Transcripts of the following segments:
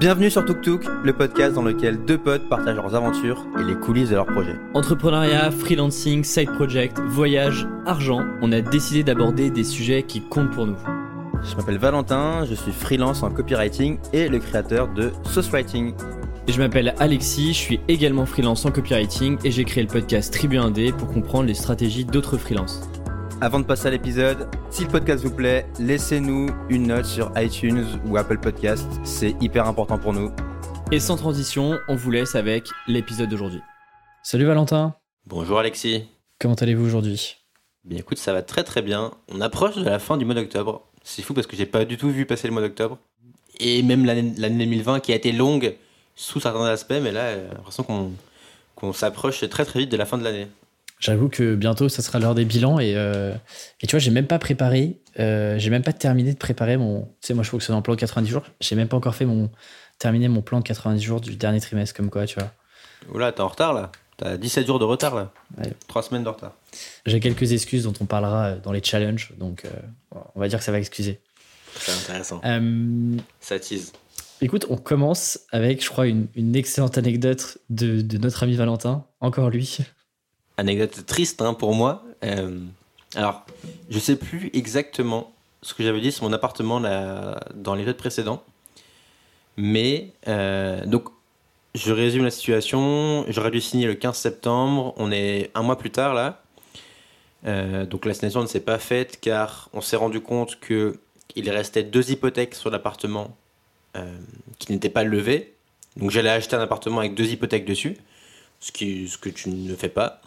Bienvenue sur Tuk Tuk, le podcast dans lequel deux potes partagent leurs aventures et les coulisses de leurs projets. Entrepreneuriat, freelancing, side project, voyage, argent, on a décidé d'aborder des sujets qui comptent pour nous. Je m'appelle Valentin, je suis freelance en copywriting et le créateur de Sauce Writing. Et je m'appelle Alexis, je suis également freelance en copywriting et j'ai créé le podcast Tribu Indé pour comprendre les stratégies d'autres freelances. Avant de passer à l'épisode, si le podcast vous plaît, laissez-nous une note sur iTunes ou Apple Podcast, c'est hyper important pour nous. Et sans transition, on vous laisse avec l'épisode d'aujourd'hui. Salut Valentin. Bonjour Alexis. Comment allez-vous aujourd'hui? Bien écoute, ça va très très bien. On approche de la fin du mois d'octobre. C'est fou parce que j'ai pas du tout vu passer le mois d'octobre. Et même l'année 2020 qui a été longue sous certains aspects, mais là, j'ai l'impression qu'on qu'on s'approche très très vite de la fin de l'année. J'avoue que bientôt, ça sera l'heure des bilans et, euh, et tu vois, j'ai même pas préparé, euh, j'ai même pas terminé de préparer mon. Tu sais, moi, je fonctionne en plan de 90 jours. J'ai même pas encore fait mon terminé mon plan de 90 jours du dernier trimestre, comme quoi, tu vois. Oula, t'es en retard là. T'as 17 jours de retard là. Ouais. 3 semaines de retard. J'ai quelques excuses dont on parlera dans les challenges, donc euh, on va dire que ça va excuser. C'est intéressant. Euh, Ça tease. écoute, on commence avec, je crois, une, une excellente anecdote de, de notre ami Valentin. Encore lui. Anecdote triste hein, pour moi. Euh, alors, je sais plus exactement ce que j'avais dit sur mon appartement là, dans l'épisode précédent. Mais, euh, donc, je résume la situation. J'aurais dû signer le 15 septembre. On est un mois plus tard là. Euh, donc, la signation ne s'est pas faite car on s'est rendu compte que il restait deux hypothèques sur l'appartement qui n'étaient pas levées. Donc, j'allais acheter un appartement avec deux hypothèques dessus, ce, qui, ce que tu ne fais pas.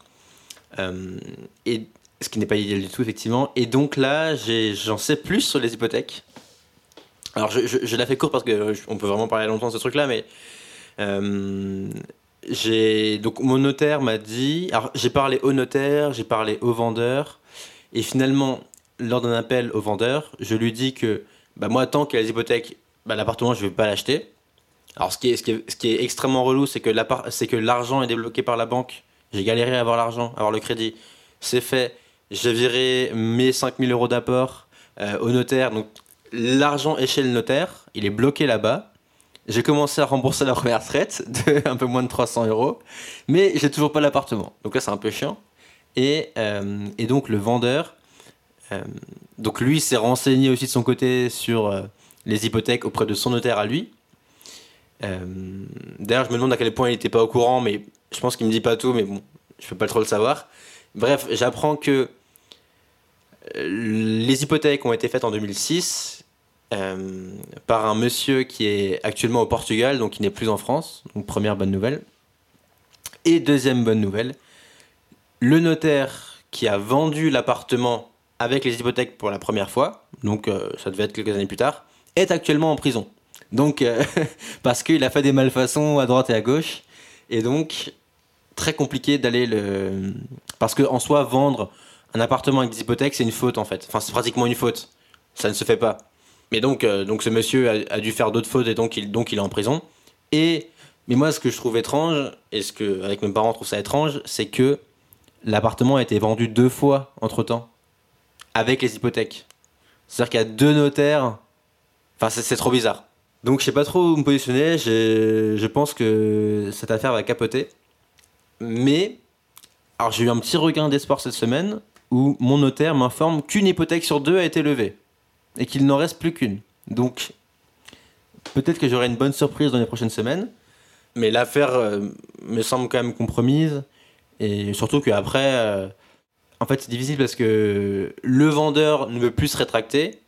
Euh, et ce qui n'est pas idéal du tout, effectivement. Et donc là, j'en sais plus sur les hypothèques. Alors, je, je, je la fais court parce que je- on peut vraiment parler longtemps de ce truc-là, mais euh, j'ai donc mon notaire m'a dit. Alors, j'ai parlé au notaire, j'ai parlé au vendeur, et finalement, lors d'un appel au vendeur, je lui dis que bah, moi, tant qu'il y a les hypothèques, bah, l'appartement, je vais pas l'acheter. Alors, ce qui est, extrêmement relou, c'est que l'argent est débloqué par la banque. J'ai galéré à avoir l'argent, à avoir le crédit. C'est fait. J'ai viré mes 5000 euros d'apport euh, au notaire. Donc, l'argent est chez le notaire. Il est bloqué là-bas. J'ai commencé à rembourser la première traite de un peu moins de 300 euros. Mais j'ai toujours pas l'appartement. Donc là, c'est un peu chiant. Et, euh, donc, le vendeur, euh, donc lui s'est renseigné aussi de son côté sur les hypothèques auprès de son notaire à lui. D'ailleurs, je me demande à quel point il n'était pas au courant, mais je pense qu'il me dit pas tout, mais bon, je peux pas trop le savoir. Bref, j'apprends que euh, les hypothèques ont été faites en 2006 euh, par un monsieur qui est actuellement au Portugal, donc qui n'est plus en France. Donc première bonne nouvelle. Et deuxième bonne nouvelle, le notaire qui a vendu l'appartement avec les hypothèques pour la première fois, donc euh, ça devait être quelques années plus tard, est actuellement en prison. Donc, parce qu'il a fait des malfaçons à droite et à gauche. Et donc, très compliqué d'aller le. Parce que en soi, vendre un appartement avec des hypothèques, c'est une faute en fait. Enfin, c'est pratiquement une faute. Ça ne se fait pas. Mais donc, euh, donc ce monsieur a, dû faire d'autres fautes et donc il, donc il est en prison. Et. Mais moi, ce que je trouve étrange, et ce que, avec mes parents, on trouve ça étrange, c'est que l'appartement a été vendu deux fois entre temps. Avec les hypothèques. C'est-à-dire qu'il y a deux notaires. Enfin, c'est trop bizarre. Donc je sais pas trop où me positionner, je pense que cette affaire va capoter. Mais, alors j'ai eu un petit regain d'espoir cette semaine où mon notaire m'informe qu'une hypothèque sur deux a été levée et qu'il n'en reste plus qu'une. Donc peut-être que j'aurai une bonne surprise dans les prochaines semaines, mais l'affaire euh, me semble quand même compromise et surtout qu'après, euh, en fait c'est difficile parce que le vendeur ne veut plus se rétracter.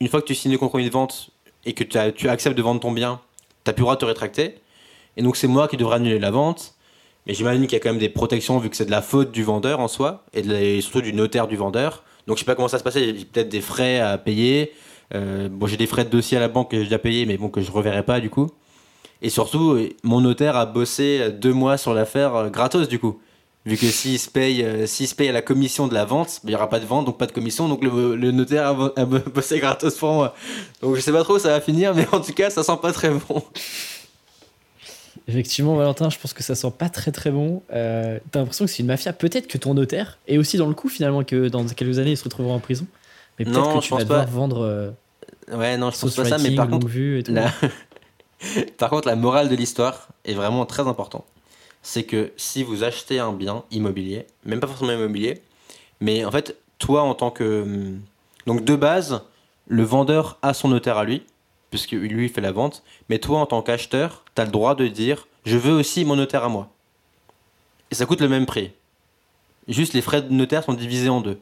Une fois que tu signes le compromis de vente, et que tu, acceptes de vendre ton bien, tu n'as plus le droit de te rétracter. Et donc c'est moi qui devrais annuler la vente. Mais j'imagine qu'il y a quand même des protections vu que c'est de la faute du vendeur en soi, et, surtout du notaire du vendeur. Donc je sais pas comment ça se passait, j'ai peut-être des frais à payer. Euh, bon, j'ai des frais de dossier à la banque que j'ai déjà payé, mais bon, que je reverrai pas du coup. Et surtout, mon notaire a bossé deux mois sur l'affaire euh, gratos du coup. Vu que s'il se paye, euh, s'il se paye à la commission de la vente, il n'y aura pas de vente, donc pas de commission, donc le, notaire a, a bo- bossé gratos pour moi. Donc je sais pas trop où ça va finir, mais en tout cas, ça sent pas très bon. Effectivement, Valentin, je pense que ça sent pas très très bon. Euh, T'as l'impression que c'est une mafia. Peut-être que ton notaire est aussi dans le coup finalement que dans quelques années il se retrouvera en prison. Mais peut-être que je tu pense vas devoir pas. vendre euh, Ouais, non, je pense pas ça, mais par contre, vue et tout. la- Par contre, la morale de l'histoire est vraiment très importante. C'est que si vous achetez un bien immobilier, même pas forcément immobilier, mais en fait, toi en tant que... Hum, donc de base, le vendeur a son notaire à lui, puisque lui fait la vente, mais toi en tant qu'acheteur, tu as le droit de dire, je veux aussi mon notaire à moi. Et ça coûte le même prix. Juste les frais de notaire sont divisés en deux.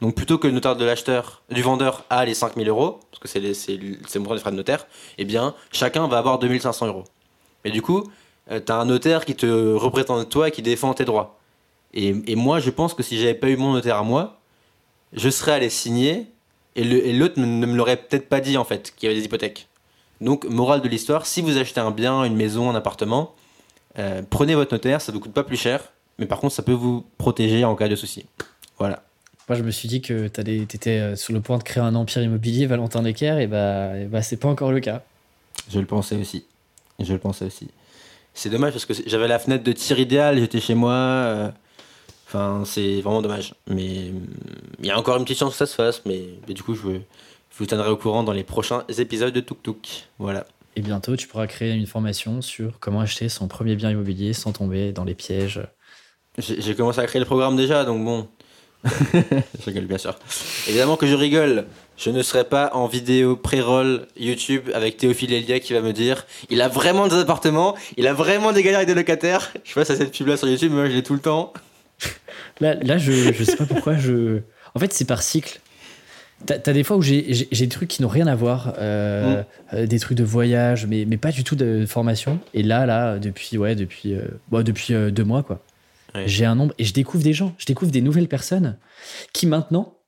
Donc plutôt que le notaire de l'acheteur, du vendeur a les 5000 euros, parce que c'est le montant des frais de notaire, eh bien chacun va avoir 2500 euros. Mais du coup, euh, tu as un notaire qui te représente toi et qui défend tes droits. Et, moi, je pense que si j'avais pas eu mon notaire à moi, je serais allé signer et l'autre ne me l'aurait peut-être pas dit en fait, qu'il y avait des hypothèques. Donc, morale de l'histoire, si vous achetez un bien, une maison, un appartement, euh, prenez votre notaire, ça ne vous coûte pas plus cher, mais par contre, ça peut vous protéger en cas de souci. Voilà. Moi, je me suis dit que tu étais euh, sur le point de créer un empire immobilier, Valentin Necker, et bah, et bah c'est pas encore le cas. Je le pensais aussi. Je le pensais aussi. C'est dommage parce que j'avais la fenêtre de tir idéal, j'étais chez moi. Euh, enfin, c'est vraiment dommage. Mais il y a encore une petite chance que ça se fasse. Mais, du coup, je, vous tiendrai au courant dans les prochains épisodes de Tuk Tuk. Voilà. Et bientôt, tu pourras créer une formation sur comment acheter son premier bien immobilier sans tomber dans les pièges. J'ai commencé à créer le programme déjà, donc bon, je rigole bien sûr. Évidemment que je rigole. Je ne serai pas en vidéo pré-roll YouTube avec Théophile Elia qui va me dire il a vraiment des appartements, il a vraiment des galères avec des locataires. Je passe à cette pub là sur YouTube, mais moi je l'ai tout le temps. Là, là je, je sais pas pourquoi je. En fait, c'est par cycle. T'as as des fois où j'ai des trucs qui n'ont rien à voir, euh, mm. euh, des trucs de voyage, mais, mais pas du tout de formation. Et là, là, depuis, ouais, depuis, euh, depuis deux mois, quoi. J'ai un nombre et je découvre des gens, je découvre des nouvelles personnes qui maintenant,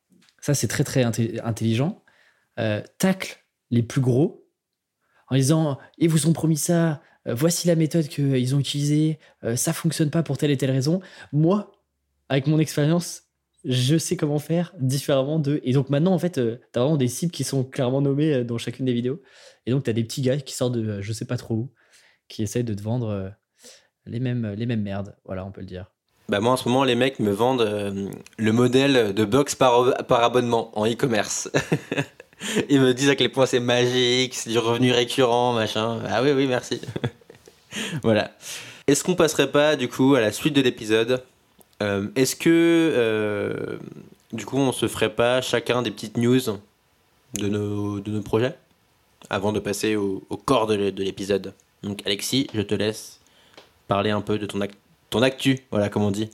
ça c'est très très intelligent, taclent les plus gros en disant ils vous ont promis ça, voici la méthode qu'ils ont utilisée, ça fonctionne pas pour telle et telle raison. Moi, avec mon expérience, je sais comment faire différemment d'eux. Et donc maintenant, en fait, tu as vraiment des cibles qui sont clairement nommées dans chacune des vidéos. Et donc, tu as des petits gars qui sortent de je sais pas trop où, qui essayent de te vendre les mêmes, les mêmes merdes. Voilà, on peut le dire. Bah moi en ce moment les mecs me vendent euh, le modèle de box par, par abonnement en e-commerce. Ils me disent à quel point c'est magique, c'est du revenu récurrent, machin. Ah oui oui merci. voilà. Est-ce qu'on passerait pas du coup à la suite de l'épisode euh, Est-ce que euh, du coup on se ferait pas chacun des petites news de nos, de nos projets avant de passer au, corps de l'épisode? Donc Alexis, je te laisse parler un peu de ton actu, voilà, comme on dit.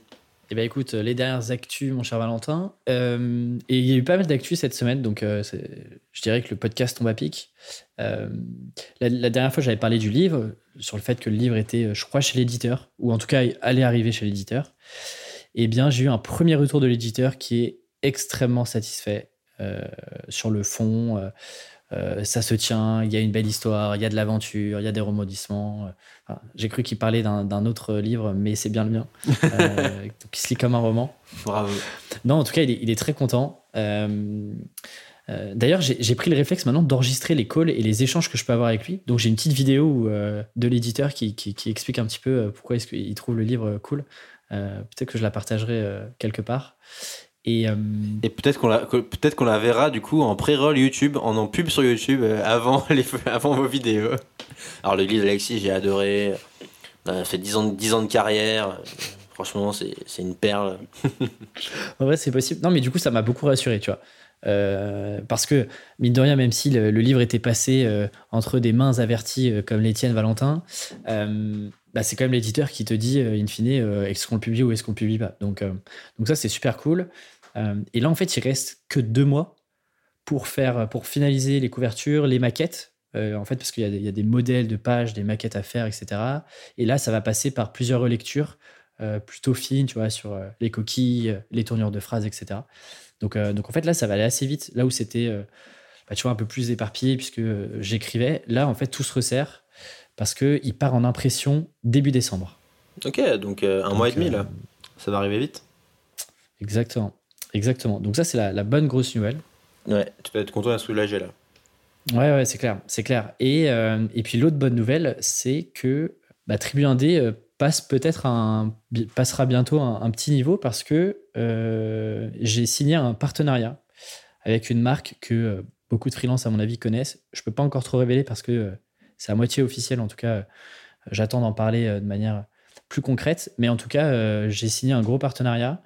Eh bien, écoute, les dernières actus, mon cher Valentin. Euh, et il y a eu pas mal d'actus cette semaine, donc euh, je dirais que le podcast tombe à pic. Euh, la, dernière fois, j'avais parlé du livre, sur le fait que le livre était, je crois, chez l'éditeur, ou en tout cas, allait arriver chez l'éditeur. Eh bien, j'ai eu un premier retour de l'éditeur qui est extrêmement satisfait sur le fond. Euh, ça se tient, il y a une belle histoire, il y a de l'aventure, il y a des remodissements. Euh, j'ai cru qu'il parlait d'un autre livre, mais c'est bien le mien. Euh, qui se lit comme un roman. Bravo. Non, en tout cas, il est, très content. D'ailleurs, j'ai pris le réflexe maintenant d'enregistrer les calls et les échanges que je peux avoir avec lui. Donc, j'ai une petite vidéo de l'éditeur qui, qui, explique un petit peu pourquoi est-ce qu'il trouve le livre cool. Peut-être que je la partagerai quelque part. Euh, et, peut-être qu'on la, peut-être qu'on la verra du coup en pré-roll YouTube, en en pub sur YouTube euh, avant, les, avant vos vidéos. Alors le livre d'Alexis, j'ai adoré. On a fait 10 ans, 10 ans de carrière. Franchement, c'est, une perle. en vrai, c'est possible. Non, mais du coup, ça m'a beaucoup rassuré, tu vois. Euh, parce que, mine de rien, même si le, livre était passé entre des mains averties comme les tiennes, Valentin, bah, c'est quand même l'éditeur qui te dit, in fine, est-ce qu'on le publie ou est-ce qu'on le publie pas. Donc, donc ça, c'est super cool. Euh, et là, en fait, il reste que deux mois pour faire, pour finaliser les couvertures, les maquettes. Euh, en fait, parce qu'il y, a des modèles de pages, des maquettes à faire, etc. Et là, ça va passer par plusieurs relectures euh, plutôt fines, tu vois, sur les coquilles, les tournures de phrases, etc. Donc, donc en fait, là, ça va aller assez vite. Là où c'était, bah, tu vois, un peu plus éparpillé puisque j'écrivais, là, en fait, tout se resserre parce qu'il part en impression début décembre. Ok, donc un mois et demi, là. Ça va arriver vite. Exactement. Exactement. Donc ça, c'est la, bonne grosse nouvelle. Ouais, tu peux être content d'être soulagé là. Ouais, ouais, c'est clair, c'est clair. Et, euh, et puis l'autre bonne nouvelle, c'est que bah, Tribu 1D euh, passe peut-être un, passera bientôt un, un, petit niveau parce que euh, j'ai signé un partenariat avec une marque que beaucoup de freelances, à mon avis, connaissent. Je peux pas encore trop révéler parce que c'est à moitié officiel. En tout cas, j'attends d'en parler de manière plus concrète. Mais en tout cas, j'ai signé un gros partenariat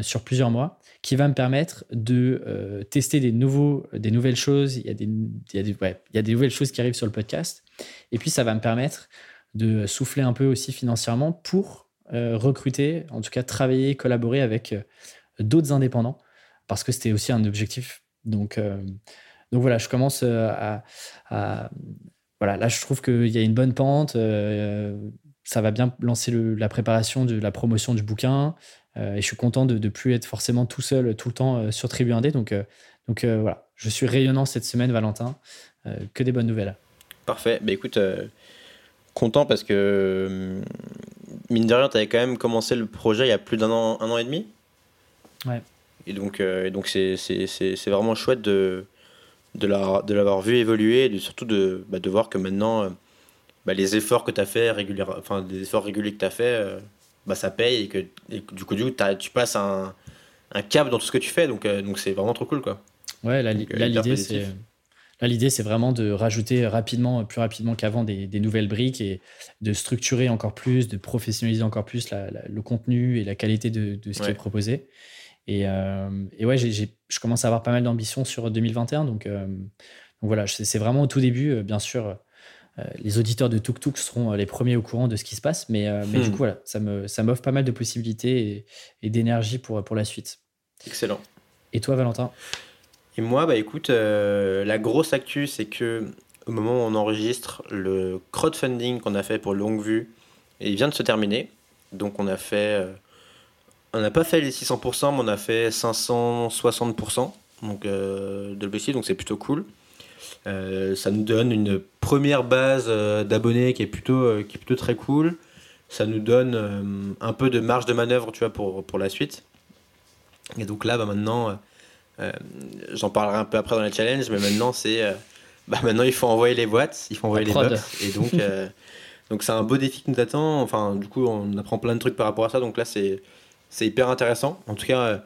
sur plusieurs mois qui va me permettre de tester des, nouveaux, des nouvelles choses. Il y, a des, il, y a des, il y a des nouvelles choses qui arrivent sur le podcast. Et puis, ça va me permettre de souffler un peu aussi financièrement pour recruter, en tout cas travailler, collaborer avec d'autres indépendants, parce que c'était aussi un objectif. Donc, donc voilà, je commence à, Voilà, là, je trouve qu'il y a une bonne pente. ça va bien lancer la préparation de la promotion du bouquin. et je suis content de ne plus être forcément tout seul tout le temps sur Tribu Indé. Donc, donc voilà, je suis rayonnant cette semaine, Valentin. que des bonnes nouvelles. Parfait. Bah, écoute, content parce que, mine de rien, tu avais quand même commencé le projet il y a plus d'un an, un an et demi? Ouais. Et donc, euh, donc c'est, c'est, c'est, c'est vraiment chouette de, de, la, de l'avoir vu évoluer et surtout de, bah, de voir que maintenant, euh, bah, les efforts que tu as fait régulièrement, enfin, des efforts réguliers que tu as fait, euh, bah, ça paye et que, du coup, du coup tu passes un, un cap dans tout ce que tu fais. Donc, donc c'est vraiment trop cool. Quoi. Ouais, là, l'idée, c'est. Là, l'idée, c'est vraiment de rajouter rapidement, plus rapidement qu'avant, des, des, nouvelles briques et de structurer encore plus, de professionnaliser encore plus le contenu et la qualité de, de ce qui est proposé. Et, euh, et ouais, je commence à avoir pas mal d'ambition sur 2021. Donc, euh, donc voilà, c'est vraiment au tout début. Euh, bien sûr, les auditeurs de Tuk Tuk seront les premiers au courant de ce qui se passe. Mais, mais du hmm. coup, voilà, ça m'offre ça pas mal de possibilités et, d'énergie pour, pour la suite. Excellent. Et toi, Valentin? Et moi, bah écoute, la grosse actu, c'est que au moment où on enregistre, le crowdfunding qu'on a fait pour Longue Vue, il vient de se terminer. Donc on a fait on n'a pas fait les 600%, mais on a fait 560% donc, euh, de l'objectif, donc c'est plutôt cool. Euh, ça nous donne une première base euh, d'abonnés qui, est plutôt, qui est plutôt très cool. Ça nous donne un peu de marge de manœuvre tu vois, pour, pour la suite. Et donc là, bah, maintenant, j'en parlerai un peu après dans les challenges, mais maintenant, c'est. bah, maintenant, il faut envoyer les boîtes, il faut envoyer les box. Et donc. donc c'est un beau défi qui nous attend. Enfin, du coup, on apprend plein de trucs par rapport à ça. Donc là, c'est c'est hyper intéressant. En tout cas, euh,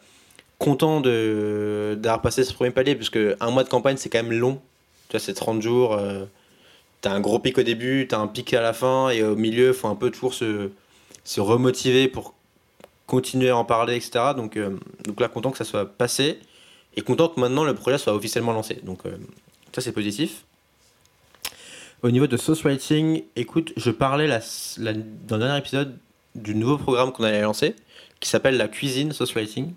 content d'avoir passé ce premier palier, parce un mois de campagne, c'est quand même long. Tu vois, c'est 30 jours. Euh, tu as un gros pic au début, tu as un pic à la fin, et au milieu, il faut un peu toujours se, se remotiver pour continuer à en parler, etc. Donc, euh, donc là, content que ça soit passé, et content que maintenant le projet soit officiellement lancé. Donc ça, c'est positif. Au niveau de Sauce Writing, écoute, je parlais la, dans le dernier épisode du nouveau programme qu'on allait lancer qui s'appelle la cuisine sauce writing.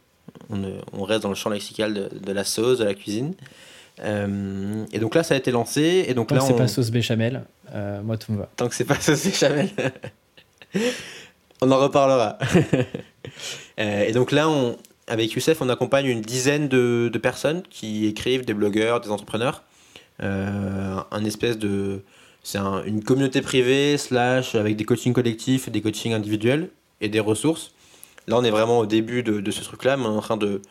On, reste dans le champ lexical de, la sauce, de la cuisine. Euh, et donc là, ça a été lancé. Et donc Tant là, que c'est pas sauce béchamel, euh, moi tout me va. Tant que c'est pas sauce béchamel, on en reparlera. Euh, et donc là, on, avec Youssef, on accompagne une dizaine de, de personnes qui écrivent, des blogueurs, des entrepreneurs. un espèce de. C'est une communauté privée, slash, avec des coachings collectifs, des coachings individuels et des ressources. Là, on est vraiment au début de, ce truc-là, mais on est en train de,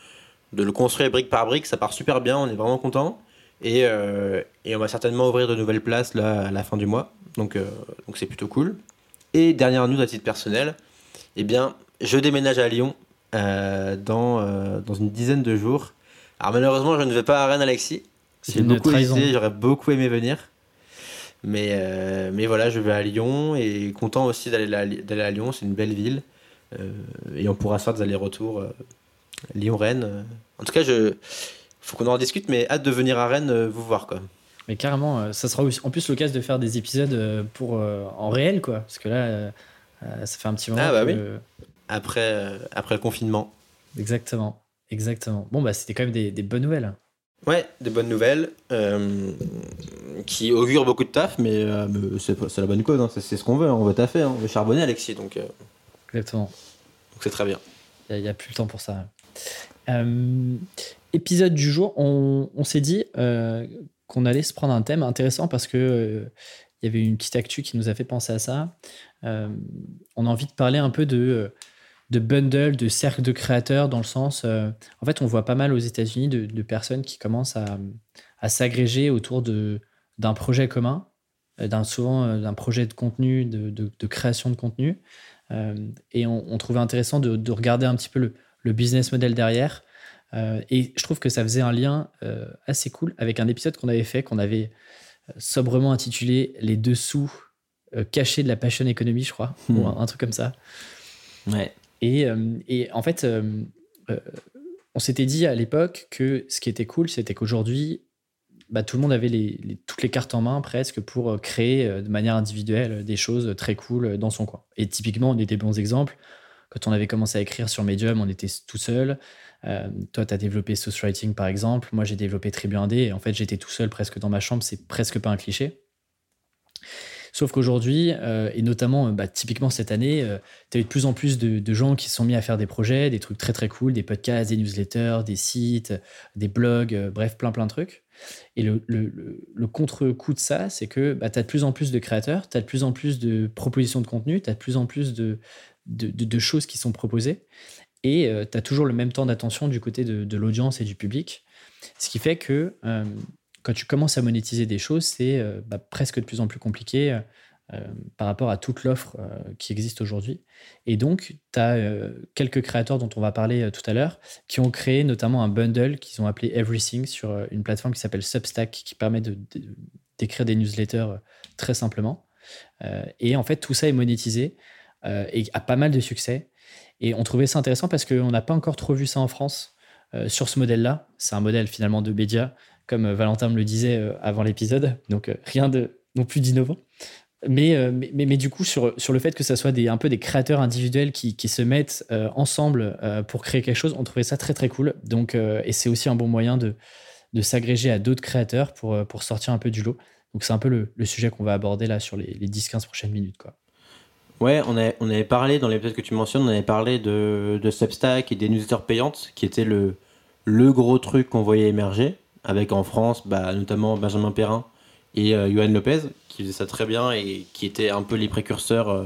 le construire brique par brique. Ça part super bien, on est vraiment content. Et, euh, on va certainement ouvrir de nouvelles places là, à la fin du mois. Donc, euh, donc c'est plutôt cool. Et dernière news à titre personnel, eh bien, je déménage à Lyon euh, dans, dans une dizaine de jours. Alors malheureusement, je ne vais pas à Rennes, Alexis. J'ai beaucoup hésité, j'aurais beaucoup aimé venir. Mais, mais voilà, je vais à Lyon et content aussi d'aller à Lyon. C'est une belle ville. Euh, et on pourra faire des allers-retours euh, Lyon-Rennes. Euh. En tout cas, il faut qu'on en discute, mais hâte de venir à Rennes vous voir. Quoi. Mais carrément, ça sera en plus l'occasion de faire des épisodes pour, en réel, quoi. Parce que là, ça fait un petit moment. Ah, bah oui. Après, après le confinement. Exactement. Exactement. Bon, bah, c'était quand même des, des, bonnes nouvelles. Ouais, des bonnes nouvelles qui augurent beaucoup de taf, mais, c'est la bonne cause. Hein. C'est ce qu'on veut. Hein. On veut taffer. Hein. On veut charbonner, Alexis. Donc, Exactement. Donc c'est très bien. Il n'y a, plus le temps pour ça. Euh, épisode du jour, on, s'est dit euh, qu'on allait se prendre un thème intéressant parce que euh, il y avait une petite actu qui nous a fait penser à ça. on a envie de parler un peu de, de bundle, de cercle de créateurs, dans le sens. en fait, on voit pas mal aux États-Unis de, personnes qui commencent à, à s'agréger autour d'un projet commun, d'un souvent d'un projet de contenu, de, de, création de contenu. Euh, et on, trouvait intéressant de, regarder un petit peu le, business model derrière. Euh, et je trouve que ça faisait un lien euh, assez cool avec un épisode qu'on avait fait, qu'on avait sobrement intitulé Les dessous cachés de la passion économie, je crois, ou un, truc comme ça. Ouais. Et, et en fait, on s'était dit à l'époque que ce qui était cool, c'était qu'aujourd'hui, bah, tout le monde avait toutes les cartes en main presque pour euh, créer euh, de manière individuelle des choses très cool euh, dans son coin. Et typiquement, on était bons exemples. Quand on avait commencé à écrire sur Medium, on était tout seul. toi, tu as développé Source Writing, par exemple. Moi, j'ai développé Tribune 1D. Et en fait, j'étais tout seul presque dans ma chambre. C'est presque pas un cliché. Sauf qu'aujourd'hui, euh, et notamment bah, typiquement cette année, euh, tu as eu de plus en plus de, gens qui se sont mis à faire des projets, des trucs très très cool, des podcasts, des newsletters, des sites, des blogs, euh, bref, plein plein de trucs. Et le, contre-coup de ça, c'est que bah, tu as de plus en plus de créateurs, tu as de plus en plus de propositions de contenu, tu as de plus en plus de, de, choses qui sont proposées, et tu as toujours le même temps d'attention du côté de, l'audience et du public. Ce qui fait que quand tu commences à monétiser des choses, c'est euh, bah, presque de plus en plus compliqué euh, euh, par rapport à toute l'offre qui existe aujourd'hui. Et donc, tu as quelques créateurs dont on va parler tout à l'heure qui ont créé notamment un bundle qu'ils ont appelé Everything sur une plateforme qui s'appelle Substack qui permet d'écrire des newsletters très simplement. et en fait, tout ça est monétisé et a pas mal de succès. Et on trouvait ça intéressant parce qu'on n'a pas encore trop vu ça en France sur ce modèle-là. C'est un modèle finalement de média comme euh, Valentin me le disait euh, avant l'épisode. Donc euh, rien de non plus d'innovant. Mais, mais, mais, du coup, sur, sur le fait que ça soit des, un peu des créateurs individuels qui, qui se mettent ensemble pour créer quelque chose, on trouvait ça très très cool. Donc, et c'est aussi un bon moyen de, de s'agréger à d'autres créateurs pour, pour sortir un peu du lot. Donc c'est un peu le, le sujet qu'on va aborder là sur les, les 10-15 prochaines minutes. Quoi. Ouais, on, a, on avait parlé dans l'épisode que tu mentionnes, on avait parlé de, de Substack et des newsletters payantes, qui était le, le gros truc qu'on voyait émerger avec en France bah, notamment Benjamin Perrin et euh, Johan Lopez, qui faisaient ça très bien et qui étaient un peu les précurseurs euh,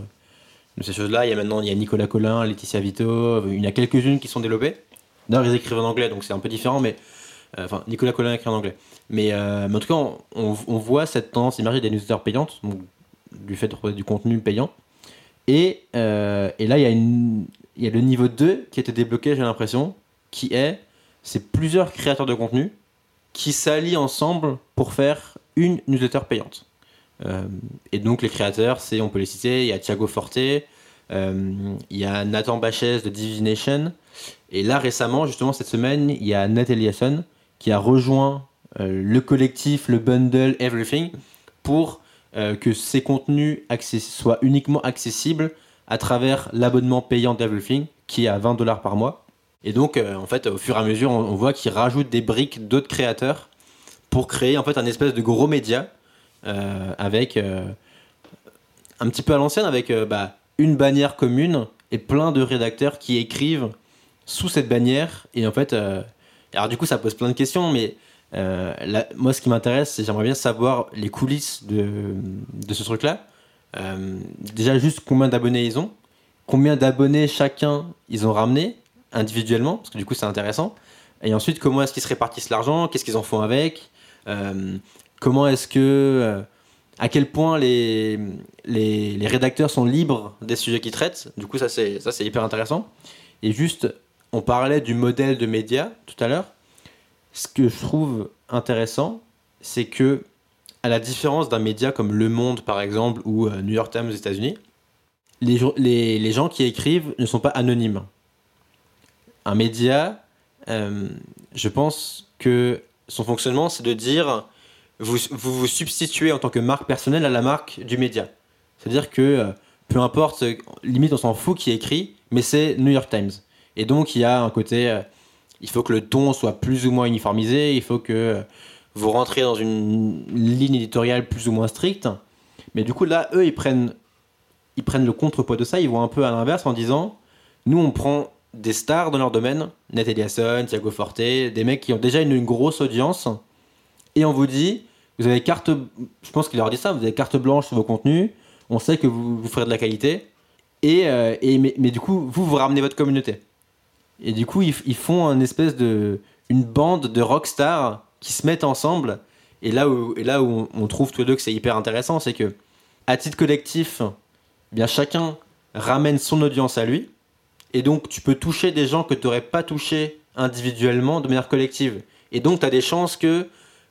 de ces choses-là. Il y a maintenant il y a Nicolas Collin, Laetitia Vito, il y en a quelques-unes qui sont développées. D'ailleurs, ils écrivent en anglais, donc c'est un peu différent, mais euh, enfin, Nicolas Collin écrit en anglais. Mais, en tout cas, on, voit cette tendance émerger des newsletters payantes, du fait de trouver du contenu payant. Et, là, il y, a il y a le niveau 2 qui a été débloqué, j'ai l'impression, qui est c'est plusieurs créateurs de contenu qui s'allient ensemble pour faire une newsletter payante. Euh, et donc les créateurs, c'est, on peut les citer, il y a Thiago Forte, euh, il y a Nathan Bachez de Divination, et là récemment, justement cette semaine, il y a Nat Eliasson qui a rejoint euh, le collectif, le bundle Everything, pour que ces contenus soient uniquement accessibles à travers l'abonnement payant d'Everything, qui est à 20 dollars par mois. Et donc, euh, en fait, au fur et à mesure, on, voit qu'ils rajoutent des briques d'autres créateurs pour créer en fait un espèce de gros média euh, avec euh, un petit peu à l'ancienne, avec bah, une bannière commune et plein de rédacteurs qui écrivent sous cette bannière. Et en fait, alors du coup, ça pose plein de questions, mais moi, ce qui m'intéresse, c'est j'aimerais bien savoir les coulisses de, de ce truc-là. déjà, juste combien d'abonnés ils ont, combien d'abonnés chacun ils ont ramené individuellement, parce que du coup c'est intéressant. Et ensuite, comment est-ce qu'ils se répartissent l'argent? Qu'est-ce qu'ils en font avec? Euh, Comment est-ce que. Euh, à quel point les, les, les, rédacteurs sont libres des sujets qu'ils traitent? Du coup, ça c'est, ça c'est hyper intéressant. Et juste, on parlait du modèle de médias tout à l'heure. Ce que je trouve intéressant, c'est que, à la différence d'un média comme Le Monde par exemple, ou euh, New York Times aux États-Unis, les, les, les gens qui écrivent ne sont pas anonymes un média, euh, je pense que son fonctionnement, c'est de dire vous, vous, substituez en tant que marque personnelle à la marque du média. C'est-à-dire que euh, peu importe, limite on s'en fout qui écrit, mais c'est New York Times. Et donc il y a un côté, euh, il faut que le ton soit plus ou moins uniformisé, il faut que vous rentrez dans une ligne éditoriale plus ou moins stricte. Mais du coup là, eux, ils prennent, ils prennent le contrepoids de ça, ils vont un peu à l'inverse en disant, nous on prend des stars dans leur domaine, Nat Eliasson, Thiago Forte, des mecs qui ont déjà une, grosse audience, et on vous dit, vous avez carte, je pense qu'il leur dit ça, vous avez carte blanche sur vos contenus, on sait que vous, vous ferez de la qualité, et, euh, et mais, du coup, vous, vous ramenez votre communauté. Et du coup, ils, font une espèce de, une bande de rockstars qui se mettent ensemble, et là où, et là où on trouve tous les deux que c'est hyper intéressant, c'est que, à titre collectif, bien chacun ramène son audience à lui, et donc, tu peux toucher des gens que tu n'aurais pas touché individuellement de manière collective. Et donc, tu as des chances que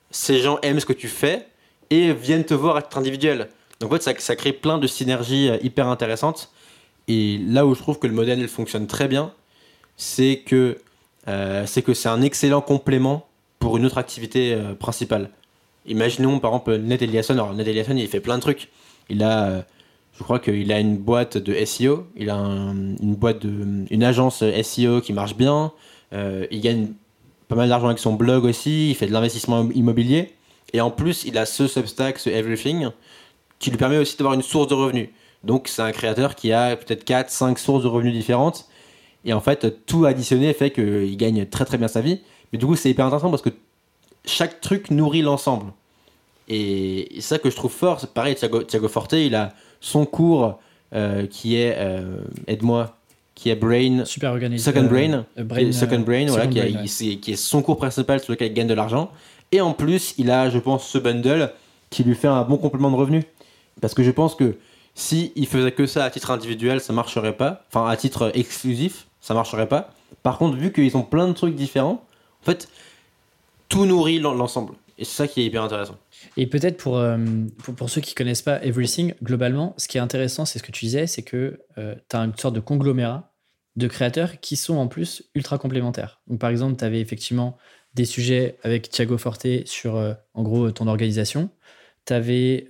ces gens aiment ce que tu fais et viennent te voir à titre individuel. Donc en fait, ça, crée plein de synergies euh, hyper intéressantes. Et là où je trouve que le modèle fonctionne très bien, c'est que euh, c'est un excellent complément pour une autre activité euh, principale. Imaginons par exemple Ned Eliasson. Alors Ned Eliasson, il fait plein de trucs. Il a, euh, je crois qu'il a une boîte de SEO. Il a un- une boîte de, une agence SEO qui marche bien. Euh, il gagne pas mal d'argent avec son blog aussi. Il fait de l'investissement immobilier. Et en plus, il a ce Substack, ce Everything, qui lui permet aussi d'avoir une source de revenus. Donc c'est un créateur qui a peut-être 4, 5 sources de revenus différentes. Et en fait, tout additionné fait qu'il gagne très très bien sa vie. Mais du coup, c'est hyper intéressant parce que chaque truc nourrit l'ensemble. Et c'est ça que je trouve fort. C'est pareil, Thiago, Thiago Forte, il a son cours euh, qui est, euh, aide-moi, qui est Brain, Super organisé. Second Brain, euh, qui est Second Brain, voilà, Second qui, a- Brain, ouais. il- c'est- qui est son cours principal sur lequel il gagne de l'argent. Et en plus, il a, je pense, ce bundle qui lui fait un bon complément de revenus. Parce que je pense que si il faisait que ça à titre individuel, ça marcherait pas. Enfin, à titre exclusif, ça marcherait pas. Par contre, vu qu'ils ont plein de trucs différents, en fait, tout nourrit l'en- l'ensemble. Et c'est ça qui est hyper intéressant. Et peut-être pour, euh, pour, pour ceux qui connaissent pas Everything, globalement, ce qui est intéressant, c'est ce que tu disais, c'est que tu as une sorte de conglomérat de créateurs qui sont en plus ultra complémentaires. Donc, par exemple, tu avais effectivement des sujets avec Thiago Forte sur, euh, en gros, ton organisation. Tu avais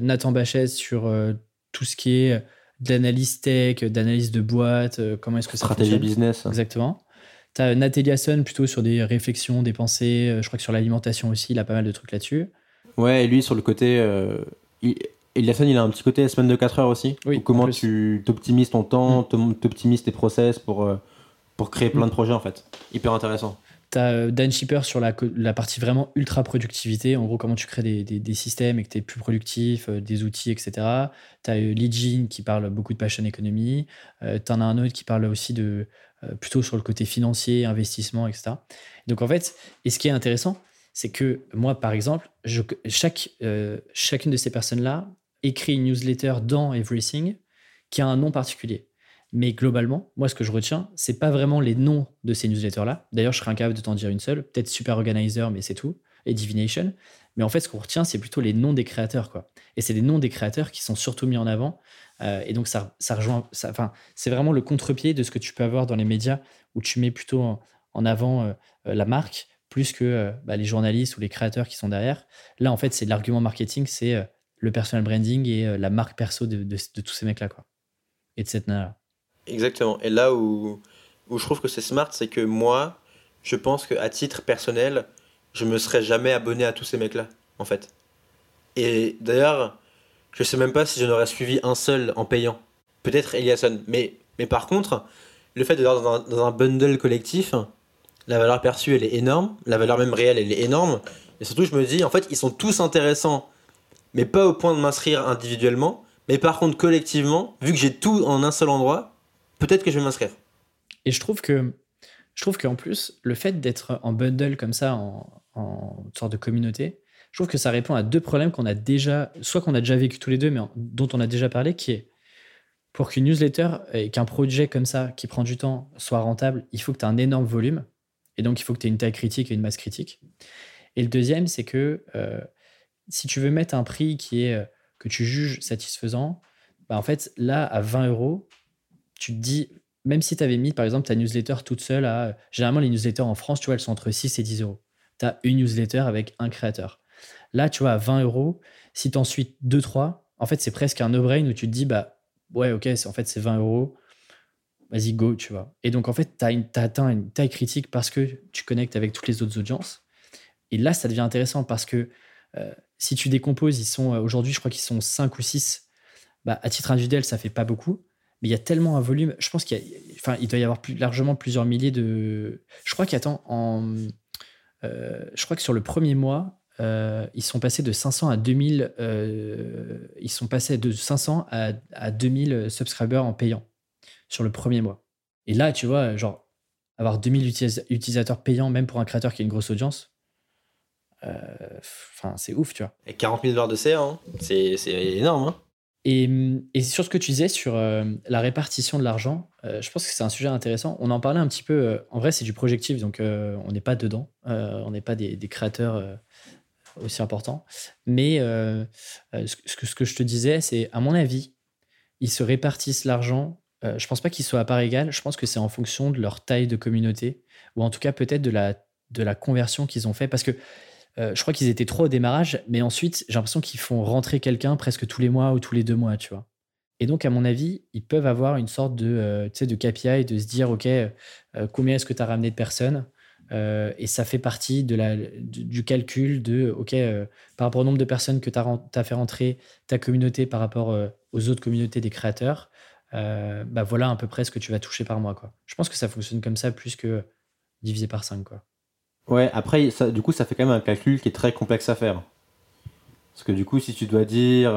Nathan Bachez sur euh, tout ce qui est de l'analyse tech, d'analyse de boîte, euh, comment est-ce que ça Stratégie fonctionne. business. Exactement. Tu as Nathalie Hasson plutôt sur des réflexions, des pensées. euh, Je crois que sur l'alimentation aussi, il a pas mal de trucs là-dessus. Ouais, et lui, sur le côté. Euh, il, Eliasson, il a un petit côté semaine de 4 heures aussi. Oui, comment tu t'optimises ton temps, t'optimises tes process pour, euh, pour créer plein de projets en fait. Hyper intéressant. Tu as Dan Shipper sur la, partie vraiment ultra productivité. En gros, comment tu crées des, des- des systèmes et que tu es plus productif, euh, des outils, etc. Tu as Lee Jean qui parle beaucoup de passion économie. tu en as un autre qui parle aussi de euh, plutôt sur le côté financier, investissement, etc. Donc en fait, et ce qui est intéressant, c'est que moi, par exemple, chaque, euh, chacune de ces personnes-là écrit une newsletter dans Everything qui a un nom particulier. Mais globalement, moi, ce que je retiens, c'est pas vraiment les noms de ces newsletters-là. D'ailleurs, je serais incapable de t'en dire une seule. Peut-être Super Organizer, mais c'est tout. Et Divination. Mais en fait, ce qu'on retient, c'est plutôt les noms des créateurs. Quoi. Et c'est les noms des créateurs qui sont surtout mis en avant. Euh, et donc, ça, ça rejoint. c'est vraiment le contre-pied de ce que tu peux avoir dans les médias où tu mets plutôt en, avant euh, la marque plus que euh, bah, les journalistes ou les créateurs qui sont derrière. Là, en fait, c'est l'argument marketing, c'est euh, le personal branding et euh, la marque perso de, tous ces mecs-là. Quoi. Et de cette nana. Exactement. Et là où, où je trouve que c'est smart, c'est que moi, je pense qu'à titre personnel, je me serais jamais abonné à tous ces mecs-là, en fait. Et d'ailleurs, je sais même pas si je n'aurais suivi un seul en payant. Peut-être Eliasson. Mais, mais par contre, le fait de dans dans un bundle collectif, la valeur perçue, elle est énorme. La valeur même réelle, elle est énorme. Et surtout, je me dis, en fait, ils sont tous intéressants, mais pas au point de m'inscrire individuellement. Mais par contre, collectivement, vu que j'ai tout en un seul endroit, peut-être que je vais m'inscrire. Et je trouve que je qu'en plus, le fait d'être en bundle comme ça, en, sorte de communauté, je trouve que ça répond à deux problèmes qu'on a déjà, soit qu'on a déjà vécu tous les deux, mais dont on a déjà parlé, qui est pour qu'une newsletter et qu'un projet comme ça, qui prend du temps, soit rentable, il faut que tu aies un énorme volume. Et donc, il faut que tu aies une taille critique et une masse critique. Et le deuxième, c'est que euh, si tu veux mettre un prix qui est, euh, que tu juges satisfaisant, bah en fait, là, à 20 euros, tu te dis, même si tu avais mis, par exemple, ta newsletter toute seule à. Généralement, les newsletters en France, tu vois, elles sont entre 6 et 10 euros. Tu as une newsletter avec un créateur. Là, tu vois, à 20 euros, si tu en suis 2-3, en fait, c'est presque un no-brain où tu te dis, bah, ouais, ok, en fait, c'est 20 euros. Vas-y, go, tu vois. Et donc, en fait, tu as, atteint une taille critique parce que tu connectes avec toutes les autres audiences. Et là, ça devient intéressant parce que euh, si tu décomposes, ils sont euh, aujourd'hui, je crois qu'ils sont 5 ou 6. Bah, à titre individuel, ça fait pas beaucoup. Mais il y a tellement un volume. Je pense qu'il enfin, doit y avoir plus, largement plusieurs milliers de. Je crois qu'attends, en, euh, je crois que sur le premier mois, euh, ils sont passés de 500 à 2000. euh, ils sont passés de 500 à, à 2000 subscribers en payant sur le premier mois. Et là, tu vois, genre avoir 2000 utilis- utilisateurs payants, même pour un créateur qui a une grosse audience, euh, c'est ouf, tu vois. Et 40 000 dollars de CA, hein. c'est c'est énorme. Hein. Et, et sur ce que tu disais sur euh, la répartition de l'argent, euh, je pense que c'est un sujet intéressant. On en parlait un petit peu. en vrai, c'est du projectif, donc on n'est pas dedans. On n'est pas des, des créateurs aussi important. Mais ce, que, ce que je te disais, c'est à mon avis, ils se répartissent l'argent. Je pense pas qu'ils soient à part égale. Je pense que c'est en fonction de leur taille de communauté ou en tout cas peut-être de la, de la conversion qu'ils ont fait. Parce que je crois qu'ils étaient trop au démarrage, mais ensuite, j'ai l'impression qu'ils font rentrer quelqu'un presque tous les mois ou tous les deux mois, tu vois. Et donc, à mon avis, ils peuvent avoir une sorte de, de KPI, de se dire, OK, combien est-ce que tu as ramené de personnes euh, et ça fait partie de la, du, calcul de, OK, euh, par rapport au nombre de personnes que tu as, fait rentrer ta communauté par rapport euh, aux autres communautés des créateurs, bah voilà à peu près ce que tu vas toucher par mois. Quoi. Je pense que ça fonctionne comme ça plus que divisé par 5. Quoi. Ouais, après, ça, du coup, ça fait quand même un calcul qui est très complexe à faire. Parce que du coup, si tu dois dire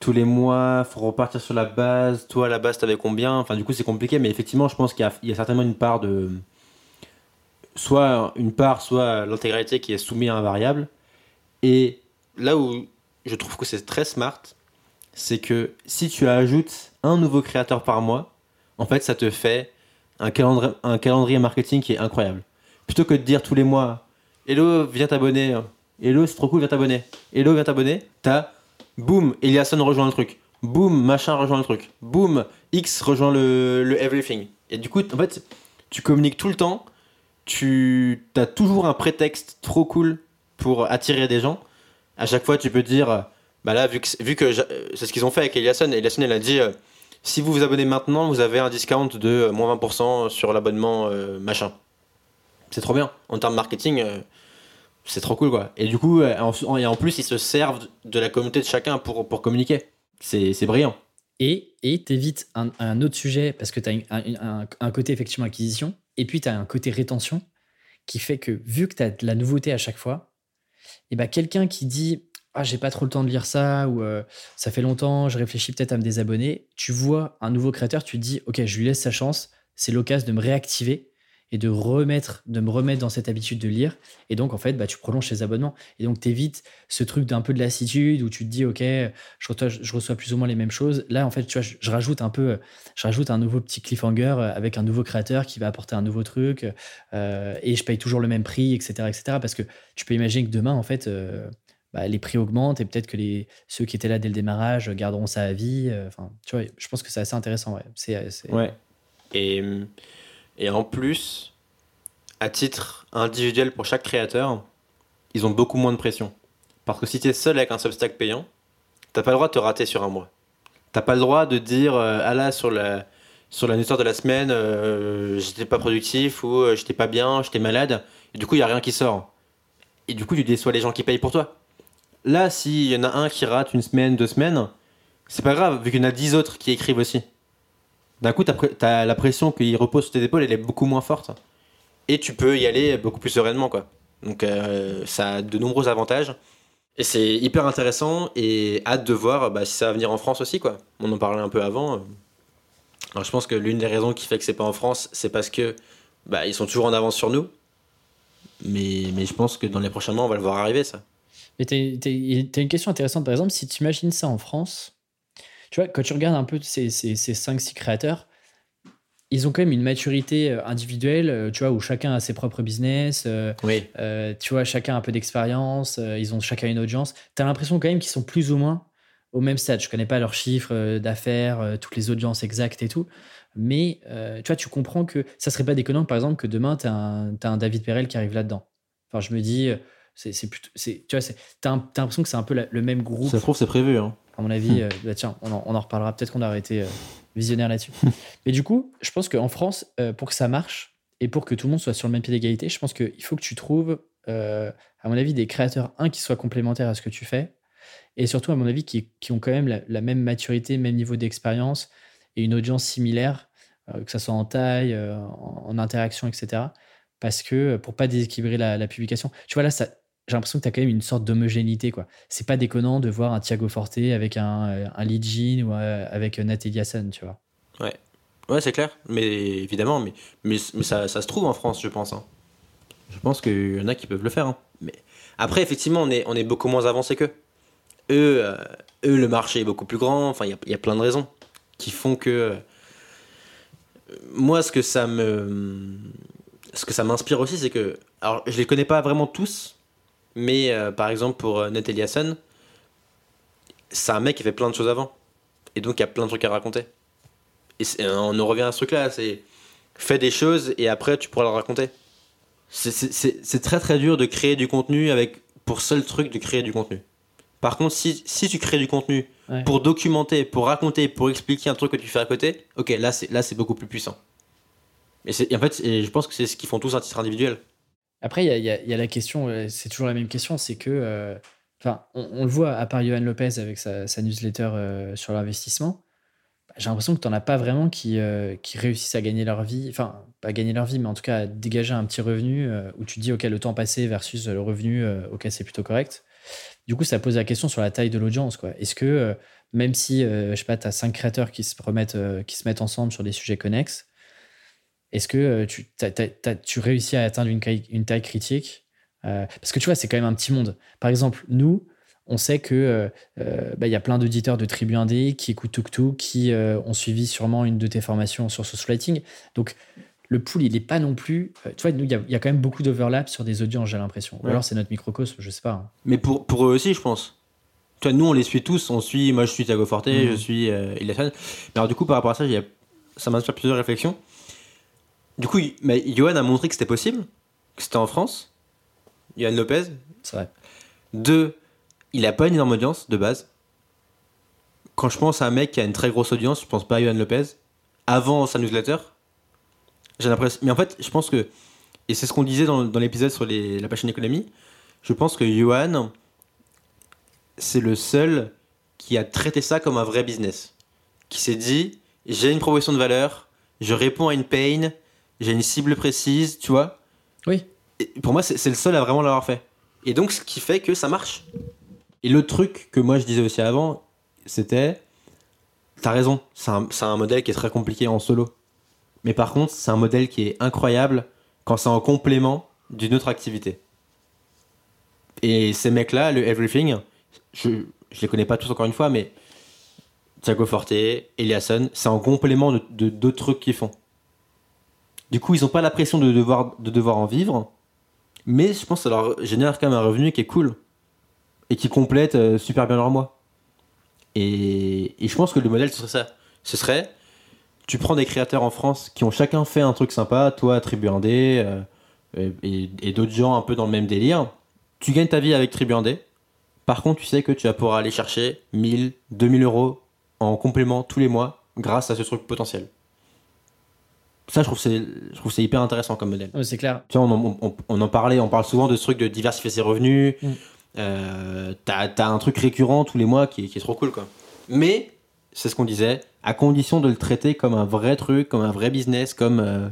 tous les mois, faut repartir sur la base, toi la base, tu avais combien? Enfin, du coup, c'est compliqué, mais effectivement, je pense qu'il y, y, a certainement une part de soit une part, soit l'intégralité qui est soumise à un variable. Et là où je trouve que c'est très smart, c'est que si tu ajoutes un nouveau créateur par mois, en fait, ça te fait un calendrier, marketing qui est incroyable. Plutôt que de dire tous les mois, Hello, viens t'abonner. Hello, c'est trop cool, viens t'abonner. Hello, viens t'abonner. T'as, boum, Eliasson rejoint le truc. Boum, machin rejoint le truc. Boum, X rejoint le, le everything. Et du coup, en fait, tu communiques tout le temps tu as toujours un prétexte trop cool pour attirer des gens. À chaque fois, tu peux dire, bah là, vu que, vu que c'est ce qu'ils ont fait avec Eliasson, Eliasson, elle a dit, euh, si vous vous abonnez maintenant, vous avez un discount de euh, moins 20% sur l'abonnement euh, machin. C'est trop bien. En termes marketing, c'est trop cool, quoi. Et du coup, en, et en plus, ils se servent de la communauté de chacun pour, pour communiquer. C'est brillant. Et t'évites un, un, autre sujet parce que tu as un, un, côté effectivement acquisition et puis, tu as un côté rétention qui fait que, vu que tu as de la nouveauté à chaque fois, et ben quelqu'un qui dit Ah, j'ai pas trop le temps de lire ça, ou euh, ça fait longtemps, je réfléchis peut-être à me désabonner, tu vois un nouveau créateur, tu te dis Ok, je lui laisse sa chance, c'est l'occasion de me réactiver et de remettre, de me remettre dans cette habitude de lire. Et donc, en fait, bah, tu prolonges tes abonnements. Et donc, tu évites ce truc d'un peu de lassitude où tu te dis, OK, je reçois, je reçois plus ou moins les mêmes choses. Là, en fait, tu vois, je, rajoute un peu, je rajoute un nouveau petit cliffhanger avec un nouveau créateur qui va apporter un nouveau truc euh, et je paye toujours le même prix, etc., etc. Parce que tu peux imaginer que demain, en fait, euh, bah, les prix augmentent et peut-être que les, ceux qui étaient là dès le démarrage garderont ça à vie. Euh, enfin, tu vois, je pense que c'est assez intéressant. C'est, ouais. Et et en plus, à titre individuel pour chaque créateur, ils ont beaucoup moins de pression. Parce que si tu es seul avec un Substack payant, t'as pas le droit de te rater sur un mois. T'as pas le droit de dire euh, ah là sur la sur la de la semaine euh, j'étais pas productif ou euh, j'étais pas bien, j'étais malade et du coup il y a rien qui sort. Et du coup tu déçois les gens qui payent pour toi. Là s'il y en a un qui rate une semaine, deux semaines, c'est pas grave vu qu'il y en a dix autres qui écrivent aussi d'un coup, tu as, la pression qu'il repose sur tes épaules, elle est beaucoup moins forte. Et tu peux y aller beaucoup plus sereinement, quoi. Donc, euh, ça a de nombreux avantages. Et c'est hyper intéressant et hâte de voir bah, si ça va venir en France aussi, quoi. On en parlait un peu avant. Je pense que l'une des raisons qui fait que c'est pas en France, c'est parce que bah, ils sont toujours en avance sur nous. Mais, mais je pense que dans les prochains mois, on va le voir arriver, ça. Mais tu as une question intéressante, par exemple, si tu imagines ça en France, tu vois, quand tu regardes un peu ces, ces, ces 5-6 créateurs, ils ont quand même une maturité euh, individuelle, euh, tu vois, où chacun a ses propres business. Euh, oui. tu vois, chacun a un peu d'expérience, ils ont chacun une audience. Tu as l'impression quand même qu'ils sont plus ou moins au même stade. Je connais pas leurs chiffres d'affaires, toutes les audiences exactes et tout. Mais tu vois, tu comprends que ça serait pas déconnant, par exemple, que demain, tu as, as, un David Perel qui arrive là-dedans. Enfin, je me dis, c'est plutôt. Tu vois, tu as, l'impression que c'est un peu le même groupe. Ça trouve, c'est prévu. Hein à mon avis, hmm. euh, bah, tiens, on en, reparlera. Peut-être qu'on a arrêté euh, visionnaire là-dessus. Mais du coup, je pense qu'en France, euh, pour que ça marche et pour que tout le monde soit sur le même pied d'égalité, je pense qu'il faut que tu trouves, à mon avis, des créateurs, un, qui soient complémentaires à ce que tu fais, et surtout, à mon avis, qui, ont quand même la, même maturité, même niveau d'expérience et une audience similaire, que ce soit en taille, en, interaction, etc. Parce que pour pas déséquilibrer la, la publication, tu vois, là, ça, j'ai l'impression que tu as quand même une sorte d'homogénéité. quoi. C'est pas déconnant de voir un Thiago Forte avec un, euh, un Lee Jean ou euh, avec Nathalie Hassan, tu vois. Ouais, ouais c'est clair. Mais évidemment, mais, mais, ça, se trouve en France, je pense. Hein. Je pense qu'il y en a qui peuvent le faire. Hein. Mais après, effectivement, on est, on est beaucoup moins avancé qu'eux. Eux, euh, eux, le marché est beaucoup plus grand. Enfin, il y, y a, plein de raisons qui font que. moi, ce que ça me. Ce que ça m'inspire aussi, c'est que. Alors, je les connais pas vraiment tous, Mais euh, par exemple, pour euh, Ned Eliasson, c'est un mec qui fait plein de choses avant. Et donc, il y a plein de trucs à raconter. Et euh, on en revient à ce truc-là c'est fais des choses et après, tu pourras le raconter. C'est- très très dur de créer du contenu avec pour seul truc de créer du contenu. Par contre, si, si tu crées du contenu Ouais. pour documenter, pour raconter, pour expliquer un truc que tu fais à côté, ok, là c'est là c'est beaucoup plus puissant. Et, c'est- et en fait, et je pense que c'est ce qu'ils font tous un titre individuel. Après, il y a, la question, euh, c'est toujours la même question, c'est que, euh, enfin, on, le voit à part Johan Lopez avec sa, newsletter euh, sur l'investissement, bah, j'ai l'impression que tu n'en as pas vraiment qui, réussissent à gagner leur vie, enfin, pas gagner leur vie, mais en tout cas à dégager un petit revenu où tu dis, OK, le temps passé versus le revenu, OK, c'est plutôt correct. Du coup, ça pose la question sur la taille de l'audience. quoi. Est-ce que, même si, je sais pas, tu as cinq créateurs qui se, remettent, qui se mettent ensemble sur des sujets connexes, est-ce que euh, tu, t'as- tu réussis à atteindre une, taille critique Euh, Parce que tu vois, c'est quand même un petit monde. Par exemple, nous, on sait que euh, euh, bah, y a plein d'auditeurs de Tribu Indé qui écoutent Tuk qui euh, ont suivi sûrement une de tes formations sur social lighting. Donc, le pool, il n'est pas non plus. tu vois, nous, il y, a- il y a quand même beaucoup d'overlap sur des audiences, j'ai l'impression. Ou Ouais. alors, c'est notre microcosme, je sais pas. hein. Mais pour, pour eux aussi, je pense. Tu vois, nous, on les suit tous. On suit, moi, je suis Thiago Forte, Mhm. je suis euh. Mais alors, du coup, par rapport à ça, y a- ça m'inspire plusieurs réflexions. Du coup, mais Johan a montré que c'était possible, que c'était en France. Johan Lopez. C'est vrai. Deux, il a pas une énorme audience de base. Quand je pense à un mec qui a une très grosse audience, je pense pas à Johan Lopez. Avant sa newsletter, j'ai l'impression. Mais en fait, je pense que. Et c'est ce qu'on disait dans, dans l'épisode sur les, la passion économie. Je pense que Johan, c'est le seul qui a traité ça comme un vrai business. Qui s'est dit j'ai une proposition de valeur, je réponds à une pain, j'ai une cible précise, tu vois. Oui. Et pour moi, c'est le seul à vraiment l'avoir fait. Et donc, ce qui fait que ça marche. Et le truc que moi je disais aussi avant, c'était T'as raison, c'est un, modèle qui est très compliqué en solo. Mais par contre, c'est un modèle qui est incroyable quand c'est en complément d'une autre activité. Et ces mecs-là, le Everything, je, je les connais pas tous encore une fois, mais Thiago Forte, Eliasson, c'est en complément de- d'autres trucs qu'ils font. Du coup, ils n'ont pas la pression de devoir, de devoir en vivre, mais je pense que ça leur génère quand même un revenu qui est cool et qui complète euh, super bien leur mois. Et, je pense que le modèle, ce serait ça. Ce serait, tu prends des créateurs en France qui ont chacun fait un truc sympa, toi, Tribu Indé, euh, et d'autres gens un peu dans le même délire. Tu gagnes ta vie avec Tribu Indé. Par contre, tu sais que tu vas pouvoir aller chercher 1000, 2000 euros en complément tous les mois grâce à ce truc potentiel. Ça, je trouve c'est je trouve c'est hyper intéressant comme modèle. Ouais, c'est clair. Tu vois, on, en- on- on en parlait, on parle souvent de ce truc de diversifier ses revenus. Mm. Euh, T'as t'as un truc récurrent tous les mois qui, est- qui est trop cool, quoi. Mais, c'est ce qu'on disait, à condition de le traiter comme un vrai truc, comme un vrai business, comme. euh,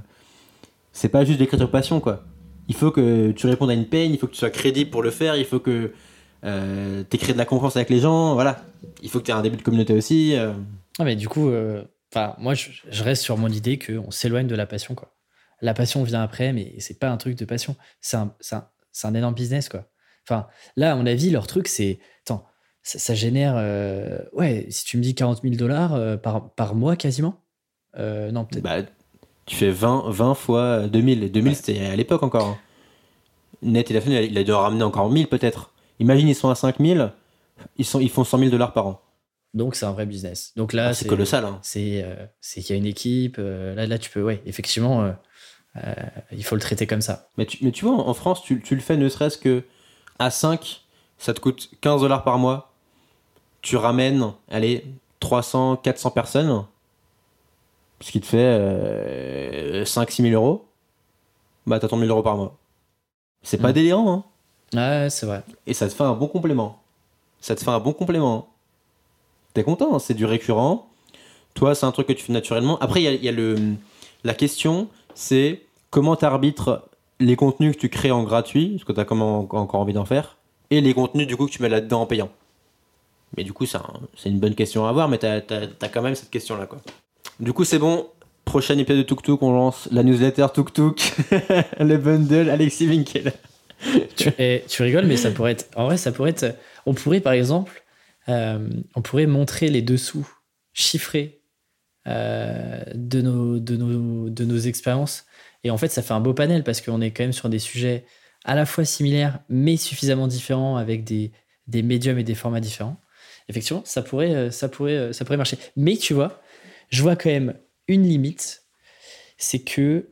c'est pas juste d'écriture passion, quoi. Il faut que tu répondes à une peine, il faut que tu sois crédible pour le faire, il faut que euh, tu crées de la confiance avec les gens, voilà. Il faut que tu aies un début de communauté aussi. euh. Ah, mais du coup, euh, enfin, moi, je, je reste sur mon idée qu'on s'éloigne de la passion, quoi. La passion vient après, mais c'est pas un truc de passion. C'est un, un, un énorme business, quoi. Enfin, là, à mon avis, leur truc, c'est. Attends, ça, ça génère. euh, ouais, si tu me dis 40 000 dollars euh, par, par mois quasiment. Euh, non, peut-être. Bah, tu fais 20, 20 fois 2000. Et 2000, Ouais. c'était à l'époque encore. hein. Net, il a, fait, il a dû en ramener encore 1000 peut-être. Imagine, ils sont à 5000, ils, sont, ils font 100 000 dollars par an. Donc, c'est un vrai business. Donc là, Ah, c'est colossal. hein. C'est euh, c'est qu'il y a une équipe. euh, là, là, tu peux. Ouais, effectivement, euh, euh, il faut le traiter comme ça. Mais tu, mais tu vois, en France, tu, tu le fais ne serait-ce que à 5, ça te coûte 15 dollars par mois. Tu ramènes, allez, 300, 400 personnes. Ce qui te fait euh, 5-6 000 euros. Bah, t'as ton 1000 euros par mois. C'est pas Mm. délirant, hein. Ouais, c'est vrai. Et ça te fait un bon complément. Ça te fait un bon complément. T'es content, hein, c'est du récurrent. Toi, c'est un truc que tu fais naturellement. Après, il y a, le, la question, c'est comment t'arbitres les contenus que tu crées en gratuit, parce que t'as encore envie d'en faire, et les contenus du coup que tu mets là-dedans en payant. Mais du coup, c'est un- c'est une bonne question à avoir, mais t'as as, quand même cette question-là. quoi. Du coup, c'est bon. Prochain épisode de Tuk Tuk, on lance la newsletter Tuk Tuk, le bundle Alexis Winkel. tu, et tu rigoles, mais ça pourrait être. En vrai, ça pourrait être. On pourrait, par exemple, euh, on pourrait montrer les dessous chiffrés euh, de, nos, de, nos, de nos expériences. Et en fait, ça fait un beau panel parce qu'on est quand même sur des sujets à la fois similaires, mais suffisamment différents avec des, des médiums et des formats différents, effectivement, ça pourrait, euh, ça, pourrait, ça pourrait marcher. Mais tu vois, je vois quand même une limite, c'est que,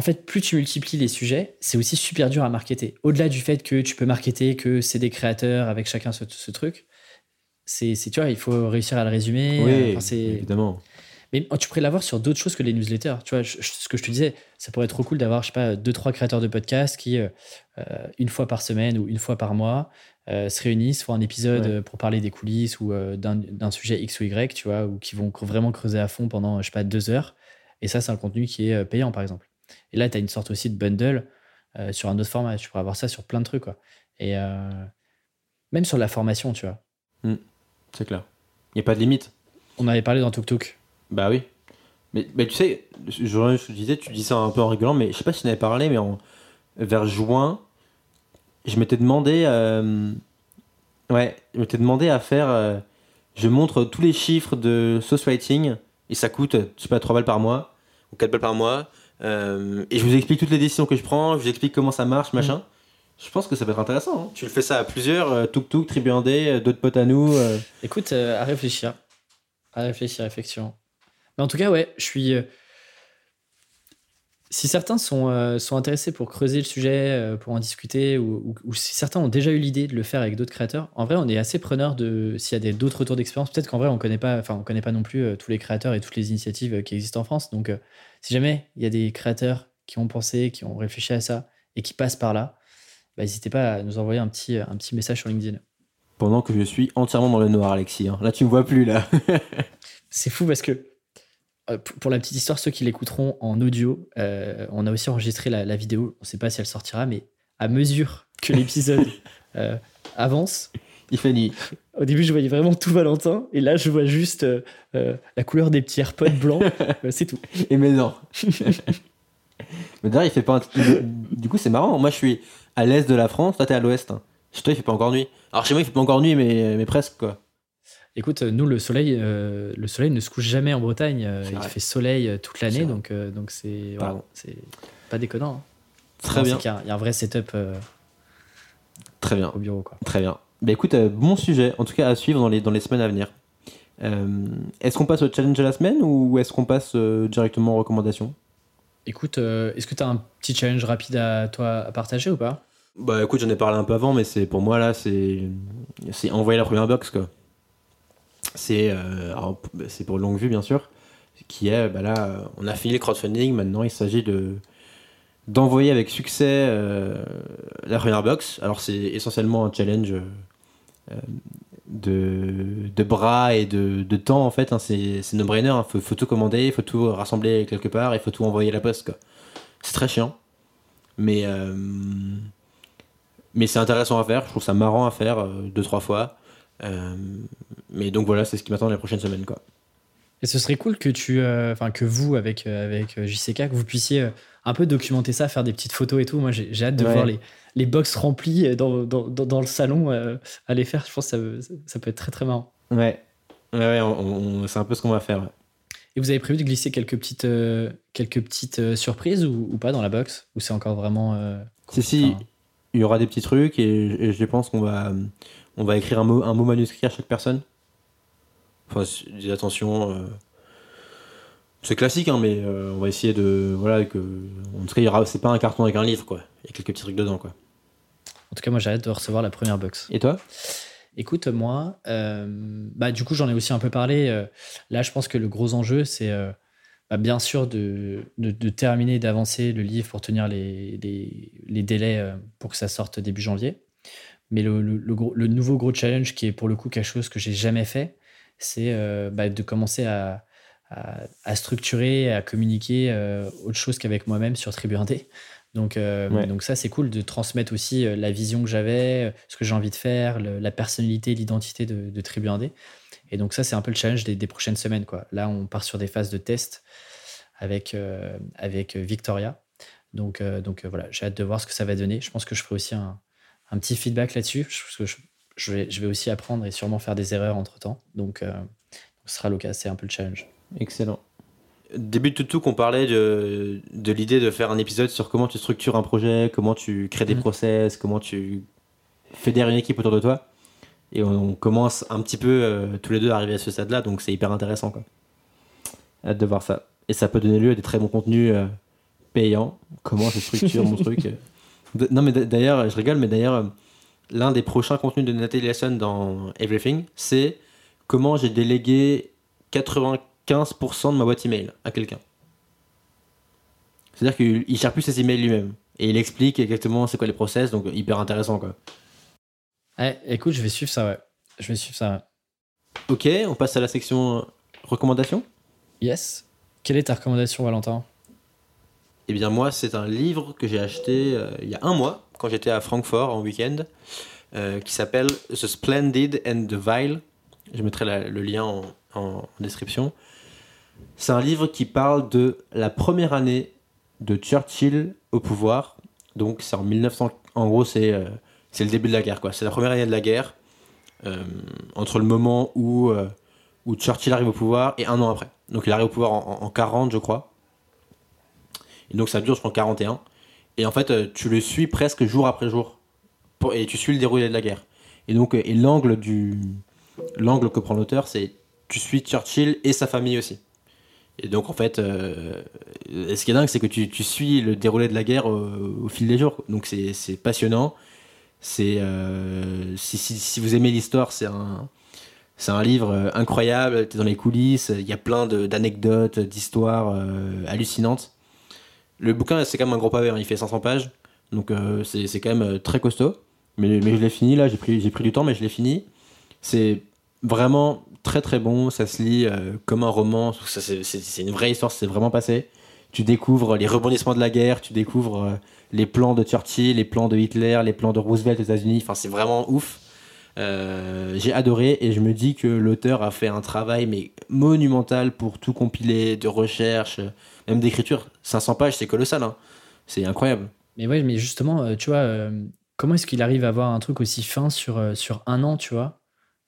en fait, plus tu multiplies les sujets, c'est aussi super dur à marketer. Au-delà du fait que tu peux marketer que c'est des créateurs avec chacun ce, ce truc, c'est, tu vois, il faut réussir à le résumer. Oui, Enfin, évidemment. mais oh, tu pourrais l'avoir sur d'autres choses que les newsletters. Tu vois, je- ce que je te disais, ça pourrait être trop cool d'avoir, je sais pas, deux, trois créateurs de podcasts qui, euh, euh, une fois par semaine ou une fois par mois, euh, se réunissent, font un épisode Ouais. pour parler des coulisses ou euh, d'un sujet X ou Y, tu vois, ou qui vont vraiment creuser à fond pendant, je sais pas, deux heures. Et ça, c'est un contenu qui est payant, par exemple. Et là, tu as une sorte aussi de bundle euh, sur un autre format. Tu pourrais avoir ça sur plein de trucs, quoi. Et euh, même sur la formation, tu vois. C'est clair. Il n'y a pas de limite. On avait parlé dans Tuk Tuk. Bah oui. Mais, mais tu sais, je, je te disais, tu dis ça un peu en rigolant, mais je sais pas si tu en avais parlé, mais en, vers juin, je m'étais demandé. euh, ouais, je m'étais demandé à faire. je montre tous les chiffres de Sauce Writing, et ça coûte, je sais pas, 3 balles par mois, ou 4 balles par mois. Euh, et je vous explique toutes les décisions que je prends, je vous explique comment ça marche, machin. Je pense que ça peut être intéressant. hein. Tu le fais ça à plusieurs, euh, Tuk Tuk, Tribu Indé, euh, d'autres potes à nous. euh. Écoute, euh, à réfléchir. À réfléchir, effectivement. Mais en tout cas, ouais, je suis. Si certains sont, euh, sont intéressés pour creuser le sujet, euh, pour en discuter, ou, ou- ou si certains ont déjà eu l'idée de le faire avec d'autres créateurs, en vrai, on est assez preneur de s'il y a d'autres retours d'expérience. Peut-être qu'en vrai, on connaît pas, enfin, on connaît pas non plus euh, tous les créateurs et toutes les initiatives qui existent en France. Donc, si jamais il y a des créateurs qui ont pensé, qui ont réfléchi à ça et qui passent par là, bah, n'hésitez pas à nous envoyer un petit, un petit message sur LinkedIn. Pendant que je suis entièrement dans le noir, Alexis. hein. Là, tu me vois plus, là. C'est fou parce que, pour la petite histoire, ceux qui l'écouteront en audio, euh, on a aussi enregistré la, la vidéo. On ne sait pas si elle sortira, mais à mesure que l'épisode euh, avance, Il fait nuit. au début, je voyais vraiment tout Valentin, et là, je vois juste euh, euh, la couleur des petits AirPods blancs. Euh, c'est tout. Et mais non. mais d'ailleurs, il fait pas. un- Du coup, c'est marrant. Moi, je suis à l'est de la France. Toi, t'es à l'ouest. Chez toi, il fait pas encore nuit. Alors, chez moi, il fait pas encore nuit, mais, mais presque, quoi. Écoute, nous, le soleil, euh, le soleil ne se couche jamais en Bretagne. Euh, il vrai. fait soleil euh, toute l'année, donc euh, donc c'est voilà, Pardon. c'est pas déconnant. hein. Très Non, bien. qu'il y a- Il y, a un vrai setup euh, Très bien. au bureau, quoi. Très bien. Bah écoute, euh, bon sujet, en tout cas à suivre dans les, dans les semaines à venir. Euh, est-ce qu'on passe au challenge de la semaine ou est-ce qu'on passe euh, directement aux recommandations? Écoute, euh, est-ce que tu as un petit challenge rapide à toi à partager ou pas? Bah écoute, j'en ai parlé un peu avant, mais c'est pour moi là, c'est c'est envoyer la première box quoi. C'est euh, c'est pour longue vue bien sûr, qui est bah là, on a fini le crowdfunding, maintenant il s'agit de d'envoyer avec succès euh, la première box. Alors c'est essentiellement un challenge euh, de, de bras et de, de temps en fait. hein. c'est c'est no-brainer. Il faut, tout commander, il faut tout rassembler quelque part, il faut tout envoyer à la poste. C'est très chiant, mais mais c'est intéressant à faire. Je trouve ça marrant à faire deux trois fois. Mais donc voilà, c'est ce qui m'attend les prochaines semaines quoi. Et ce serait cool que tu, euh, enfin que vous avec euh, avec euh, JCK, que vous puissiez un peu documenter ça, faire des petites photos et tout. Moi, j'ai hâte de Ouais. voir les les box remplies dans, dans, dans, dans le salon euh, à les faire. Je pense que ça, ça peut être très très marrant. Ouais, ouais, ouais, on- on- c'est un peu ce qu'on va faire. Et vous avez prévu de glisser quelques petites euh, quelques petites surprises ou, ou pas dans la box? Ou c'est encore vraiment Si, si, il y aura des petits trucs et, et je pense qu'on va, on va écrire un mot, un mot manuscrit à chaque personne. Enfin, c'est- dis attention. euh, c'est classique, hein, mais euh, on va essayer de. Voilà, que. En tout cas, c'est pas un carton avec un livre, quoi. Il y a quelques petits trucs dedans, quoi. En tout cas, moi, j'ai hâte de recevoir la première box. Et toi? Écoute, moi, euh, bah, du coup, j'en ai aussi un peu parlé. là, je pense que le gros enjeu, c'est bah, bien sûr de, de, de terminer, d'avancer le livre pour tenir les, les, les délais pour que ça sorte début janvier. Mais le, le, le gros- le nouveau gros challenge, qui est pour le coup quelque chose que j'ai jamais fait, c'est euh, bah, de commencer à, à, à structurer, à communiquer euh, autre chose qu'avec moi-même sur Tribu 1D. Donc, euh, Ouais. donc ça, c'est cool de transmettre aussi la vision que j'avais, ce que j'ai envie de faire, le- la personnalité, l'identité de, de Tribu 1D. Et donc ça, c'est un peu le challenge des, des prochaines semaines. Quoi. Là, on part sur des phases de test avec, avec Victoria. Donc, donc voilà, j'ai hâte de voir ce que ça va donner. Je pense que je ferai aussi un, un petit feedback là-dessus, parce que je, je vais, je vais aussi apprendre et sûrement faire des erreurs entre-temps. Donc, euh, ce sera l'occasion, c'est un peu le challenge. Excellent. début de tout qu'on parlait de, de l'idée de faire un épisode sur comment tu structures un projet, comment tu crées des Mhm. process, comment tu fédères une équipe autour de toi. Et on, on commence un petit peu euh, tous les deux à arriver à ce stade-là, donc c'est hyper intéressant. Quoi. Hâte de voir ça. Et ça peut donner lieu à des très bons contenus euh, payants. Comment je structure mon truc. Non, mais d'ailleurs, je rigole, mais d'ailleurs, l'un des prochains contenus de Nathalie Lesson dans Everything, c'est comment j'ai délégué 95% de ma boîte email à quelqu'un. C'est-à-dire qu'il il gère plus ses emails lui-même. Et il explique exactement c'est quoi les process, donc hyper intéressant quoi. Ouais, écoute, je vais suivre ça, ouais. Je vais suivre ça. ouais. Ok, on passe à la section euh, recommandations. Yes. Quelle est ta recommandation, Valentin? Eh bien moi, c'est un livre que j'ai acheté euh, il y a un mois, quand j'étais à Francfort en week-end, euh, qui s'appelle The Splendid and the Vile. Je mettrai le lien en, description. C'est un livre qui parle de la première année de Churchill au pouvoir. Donc c'est en 1900. En gros, c'est euh, le début de la guerre. C'est la première année de la guerre, euh, entre le moment où, euh, où Churchill arrive au pouvoir et un an après. Donc il arrive au pouvoir en, en- en 40, je crois. Donc ça dure jusqu'en 41. Et en fait, euh, tu le suis presque jour après jour. Et tu suis le déroulé de la guerre. Et donc, euh, et l'angle du l'angle que prend l'auteur, c'est tu suis Churchill et sa famille aussi. Et donc en fait, euh, ce qui est dingue, c'est que tu, tu suis le déroulé de la guerre au, fil des jours. Donc c'est passionnant. C'est si, si, vous aimez l'histoire, c'est un c'est un livre incroyable. T'es dans les coulisses. Il y a plein d'anecdotes, d'histoires hallucinantes. Le bouquin, c'est quand même un gros pavé. hein, Il fait 500 pages, donc euh, c'est quand même euh, très costaud. Mais, mais je l'ai fini là. J'ai pris pris du temps, mais je l'ai fini. C'est vraiment très très bon. Ça se lit euh, comme un roman. C'est une vraie histoire. C'est vraiment passé. Tu découvres les rebondissements de la guerre. Tu découvres euh, les plans de Churchill, les plans de Hitler, les plans de Roosevelt aux États-Unis. Enfin, c'est vraiment ouf. Euh, J'ai adoré et je me dis que l'auteur a fait un travail mais monumental pour tout compiler, de recherche, même d'écriture. 500 pages, c'est colossal. hein. C'est incroyable. Mais ouais, mais justement, euh, tu vois, euh, comment est-ce qu'il arrive à avoir un truc aussi fin sur, sur un an, tu vois?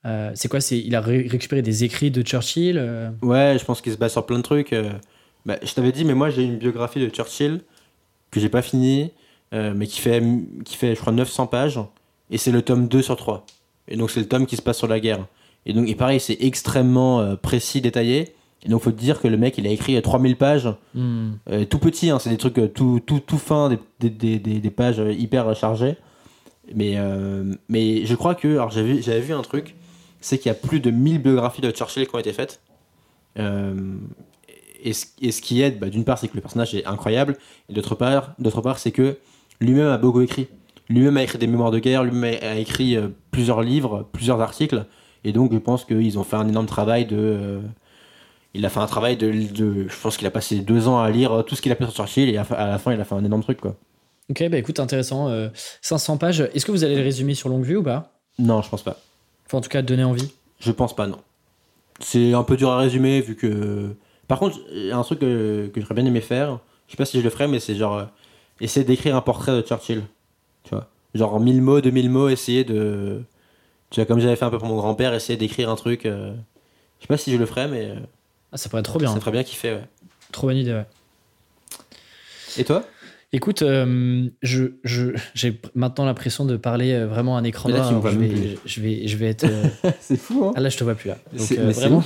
Euh, C'est quoi c'est, Il a ré- récupéré des écrits de Churchill euh, Ouais, je pense qu'il se base sur plein de trucs. Bah, je t'avais dit, mais moi j'ai une biographie de Churchill que j'ai pas fini, euh, mais qui fait, qui fait, je crois, 900 pages. Et c'est le tome 2 sur 3. Et donc c'est le tome qui se passe sur la guerre. Et donc, et pareil, c'est extrêmement euh, précis, détaillé. Et donc faut te dire que le mec, il a écrit euh, 3000 pages, hmm. euh, tout petit, hein, c'est des trucs euh, tout, tout, tout fins, des, des, des, des- pages euh, hyper chargées. Mais, euh, mais je crois que, alors j'avais vu, j'avais vu un truc, c'est qu'il y a plus de 1000 biographies de Churchill qui ont été faites. Euh, et, ce, et ce qui aide, bah, d'une part, c'est que le personnage est incroyable, et d'autre part, d'autre part c'est que lui-même a beaucoup écrit. Lui-même a écrit des mémoires de guerre, lui-même a écrit euh, plusieurs livres, plusieurs articles, et donc je pense qu'ils ont fait un énorme travail de. euh, il a fait un travail de, de- Je pense qu'il a passé deux ans à lire tout ce qu'il a pu sur Churchill, et à, la fin, il a fait un énorme truc, quoi. Ok, bah écoute, intéressant. euh, 500 pages. Est-ce que vous allez le résumer sur longue vue ou pas? Non, je pense pas. Enfin, en tout cas, donner envie? Je pense pas, non. C'est un peu dur à résumer, vu que. Par contre, il y a un truc que, que j'aurais bien aimé faire, je sais pas si je le ferais, mais c'est genre. euh, essayer d'écrire un portrait de Churchill. Tu vois Genre 1000 mots, 2000 mots, essayer de. Tu vois, comme j'avais fait un peu pour mon grand-père, essayer d'écrire un truc. euh, Je sais pas si je le ferais, mais euh, Ah, ça pourrait être trop bien. ça ferait bien kiffer, ouais. Trop bonne idée, ouais. Et toi? Écoute, euh, je, je, j'ai maintenant l'impression de parler euh, vraiment à un écran noir. je, je, vais, je vais être. euh, C'est fou, hein Ah là, je te vois plus là. Donc, euh, vraiment,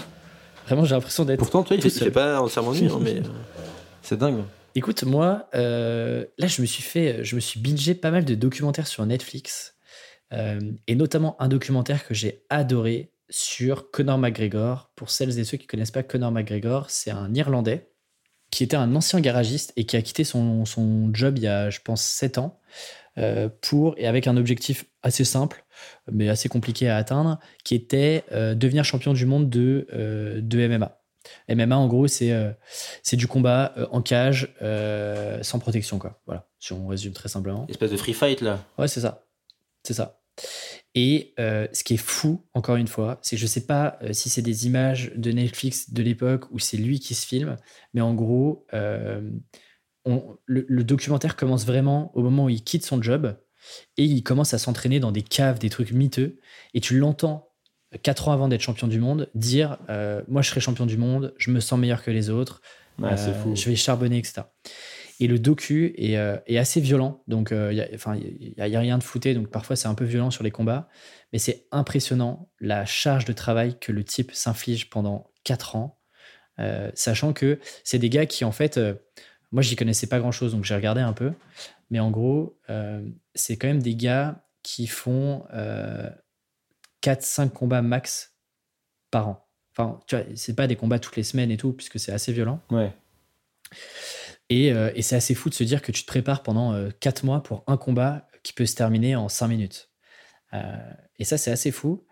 vraiment j'ai l'impression d'être. Pourtant, toi, il fait, fait pas entièrement nuit, hein, mais. C'est dingue. Écoute, moi, euh, là, je me suis fait, je me suis bingé pas mal de documentaires sur Netflix, euh, et notamment un documentaire que j'ai adoré sur Conor McGregor. Pour celles et ceux qui connaissent pas Conor McGregor, c'est un Irlandais qui était un ancien garagiste et qui a quitté son, job il y a, je pense, 7 ans, euh, pour, et avec un objectif assez simple, mais assez compliqué à atteindre, qui était devenir champion du monde de, de MMA. MMA, en gros, c'est euh, c'est du combat euh, en cage, euh, sans protection, quoi. Voilà, si on résume très simplement. Espèce de free fight, là. Ouais, c'est ça. C'est ça. Et ce qui est fou, encore une fois, c'est que je sais pas si c'est des images de Netflix de l'époque ou c'est lui qui se filme, mais en gros, on- le, le documentaire commence vraiment au moment où il quitte son job et il commence à s'entraîner dans des caves, des trucs miteux, et tu l'entends 4 ans avant d'être champion du monde, dire Moi, je serai champion du monde, je me sens meilleur que les autres, je vais charbonner, etc. Et le docu est, assez violent. Donc, il n'y a, a, rien de flouté. Donc, parfois, c'est un peu violent sur les combats. Mais c'est impressionnant la charge de travail que le type s'inflige pendant 4 ans. sachant que c'est des gars qui, en fait, moi, j'y connaissais pas grand chose. Donc, j'ai regardé un peu. Mais en gros, c'est quand même des gars qui font 4-5 combats max par an. Enfin, tu vois, c'est pas des combats toutes les semaines et tout, puisque c'est assez violent. Ouais. Et, euh, et c'est assez fou de se dire que tu te prépares pendant 4 euh, mois pour un combat qui peut se terminer en 5 minutes. Euh, et ça, c'est assez fou.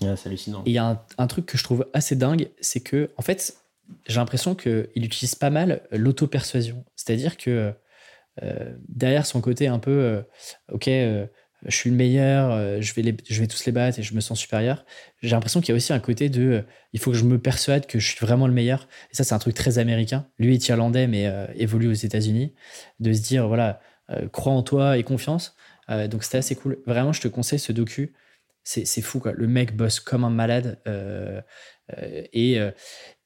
c'est hallucinant. Il y a un, un, truc que je trouve assez dingue, c'est que, en fait, j'ai l'impression qu'il utilise pas mal l'auto-persuasion. C'est-à-dire que derrière son côté un peu, ok, je suis le meilleur, euh, je vais, tous les battre et je me sens supérieur. J'ai l'impression qu'il y a aussi un côté de euh, il faut que je me persuade que je suis vraiment le meilleur. Et ça, c'est un truc très américain. Lui est irlandais, mais euh, évolue aux États-Unis. De se dire, voilà, crois en toi et confiance. donc, c'était assez cool. Vraiment, je te conseille ce docu. C'est fou, quoi. Le mec bosse comme un malade et,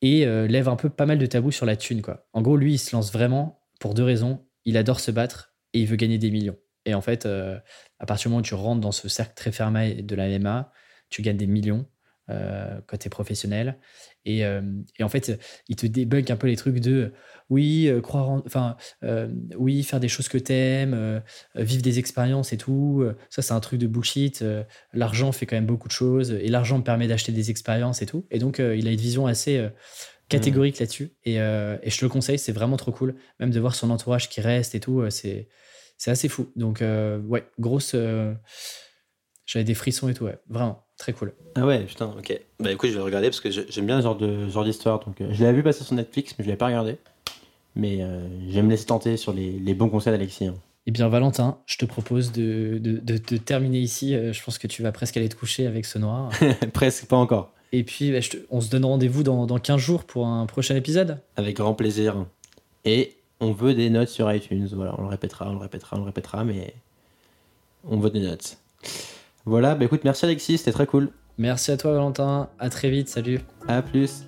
et lève un peu pas mal de tabous sur la thune, quoi. En gros, lui, il se lance vraiment pour deux raisons. Il adore se battre et il veut gagner des millions. Et en fait, euh, à partir du moment où tu rentres dans ce cercle très fermé de la MMA, tu gagnes des millions euh, quand tu es professionnel. Et, euh, et, en fait, il te débunk un peu les trucs de oui, croire enfin, oui, faire des choses que tu aimes, vivre des expériences et tout. Ça, c'est un truc de bullshit. l'argent fait quand même beaucoup de choses et l'argent me permet d'acheter des expériences et tout. Et donc, il a une vision assez catégorique là-dessus. Et, et, je te le conseille, c'est vraiment trop cool. Même de voir son entourage qui reste et tout, c'est c'est assez fou. Donc, euh, ouais, grosse. Euh, j'avais des frissons et tout, ouais. Vraiment, très cool. Ah ouais, putain, ok. Bah écoute, je vais regarder parce que j'aime bien ce genre de genre d'histoire. Donc, euh, je l'avais vu passer sur Netflix, mais je l'avais pas regardé. Mais je vais me laisser tenter sur les, les bons conseils d'Alexis. Hein. Eh bien, Valentin, je te propose de, de, de, terminer ici. Je pense que tu vas presque aller te coucher avec ce noir. presque, pas encore. Et puis, bah, on se donne rendez-vous dans, dans 15 jours pour un prochain épisode. Avec grand plaisir. Et on veut des notes sur iTunes. Voilà, on le répétera, on le répétera, on le répétera, mais on veut des notes. Voilà, bah écoute, merci Alexis, c'était très cool. Merci à toi Valentin, à très vite, salut. À plus.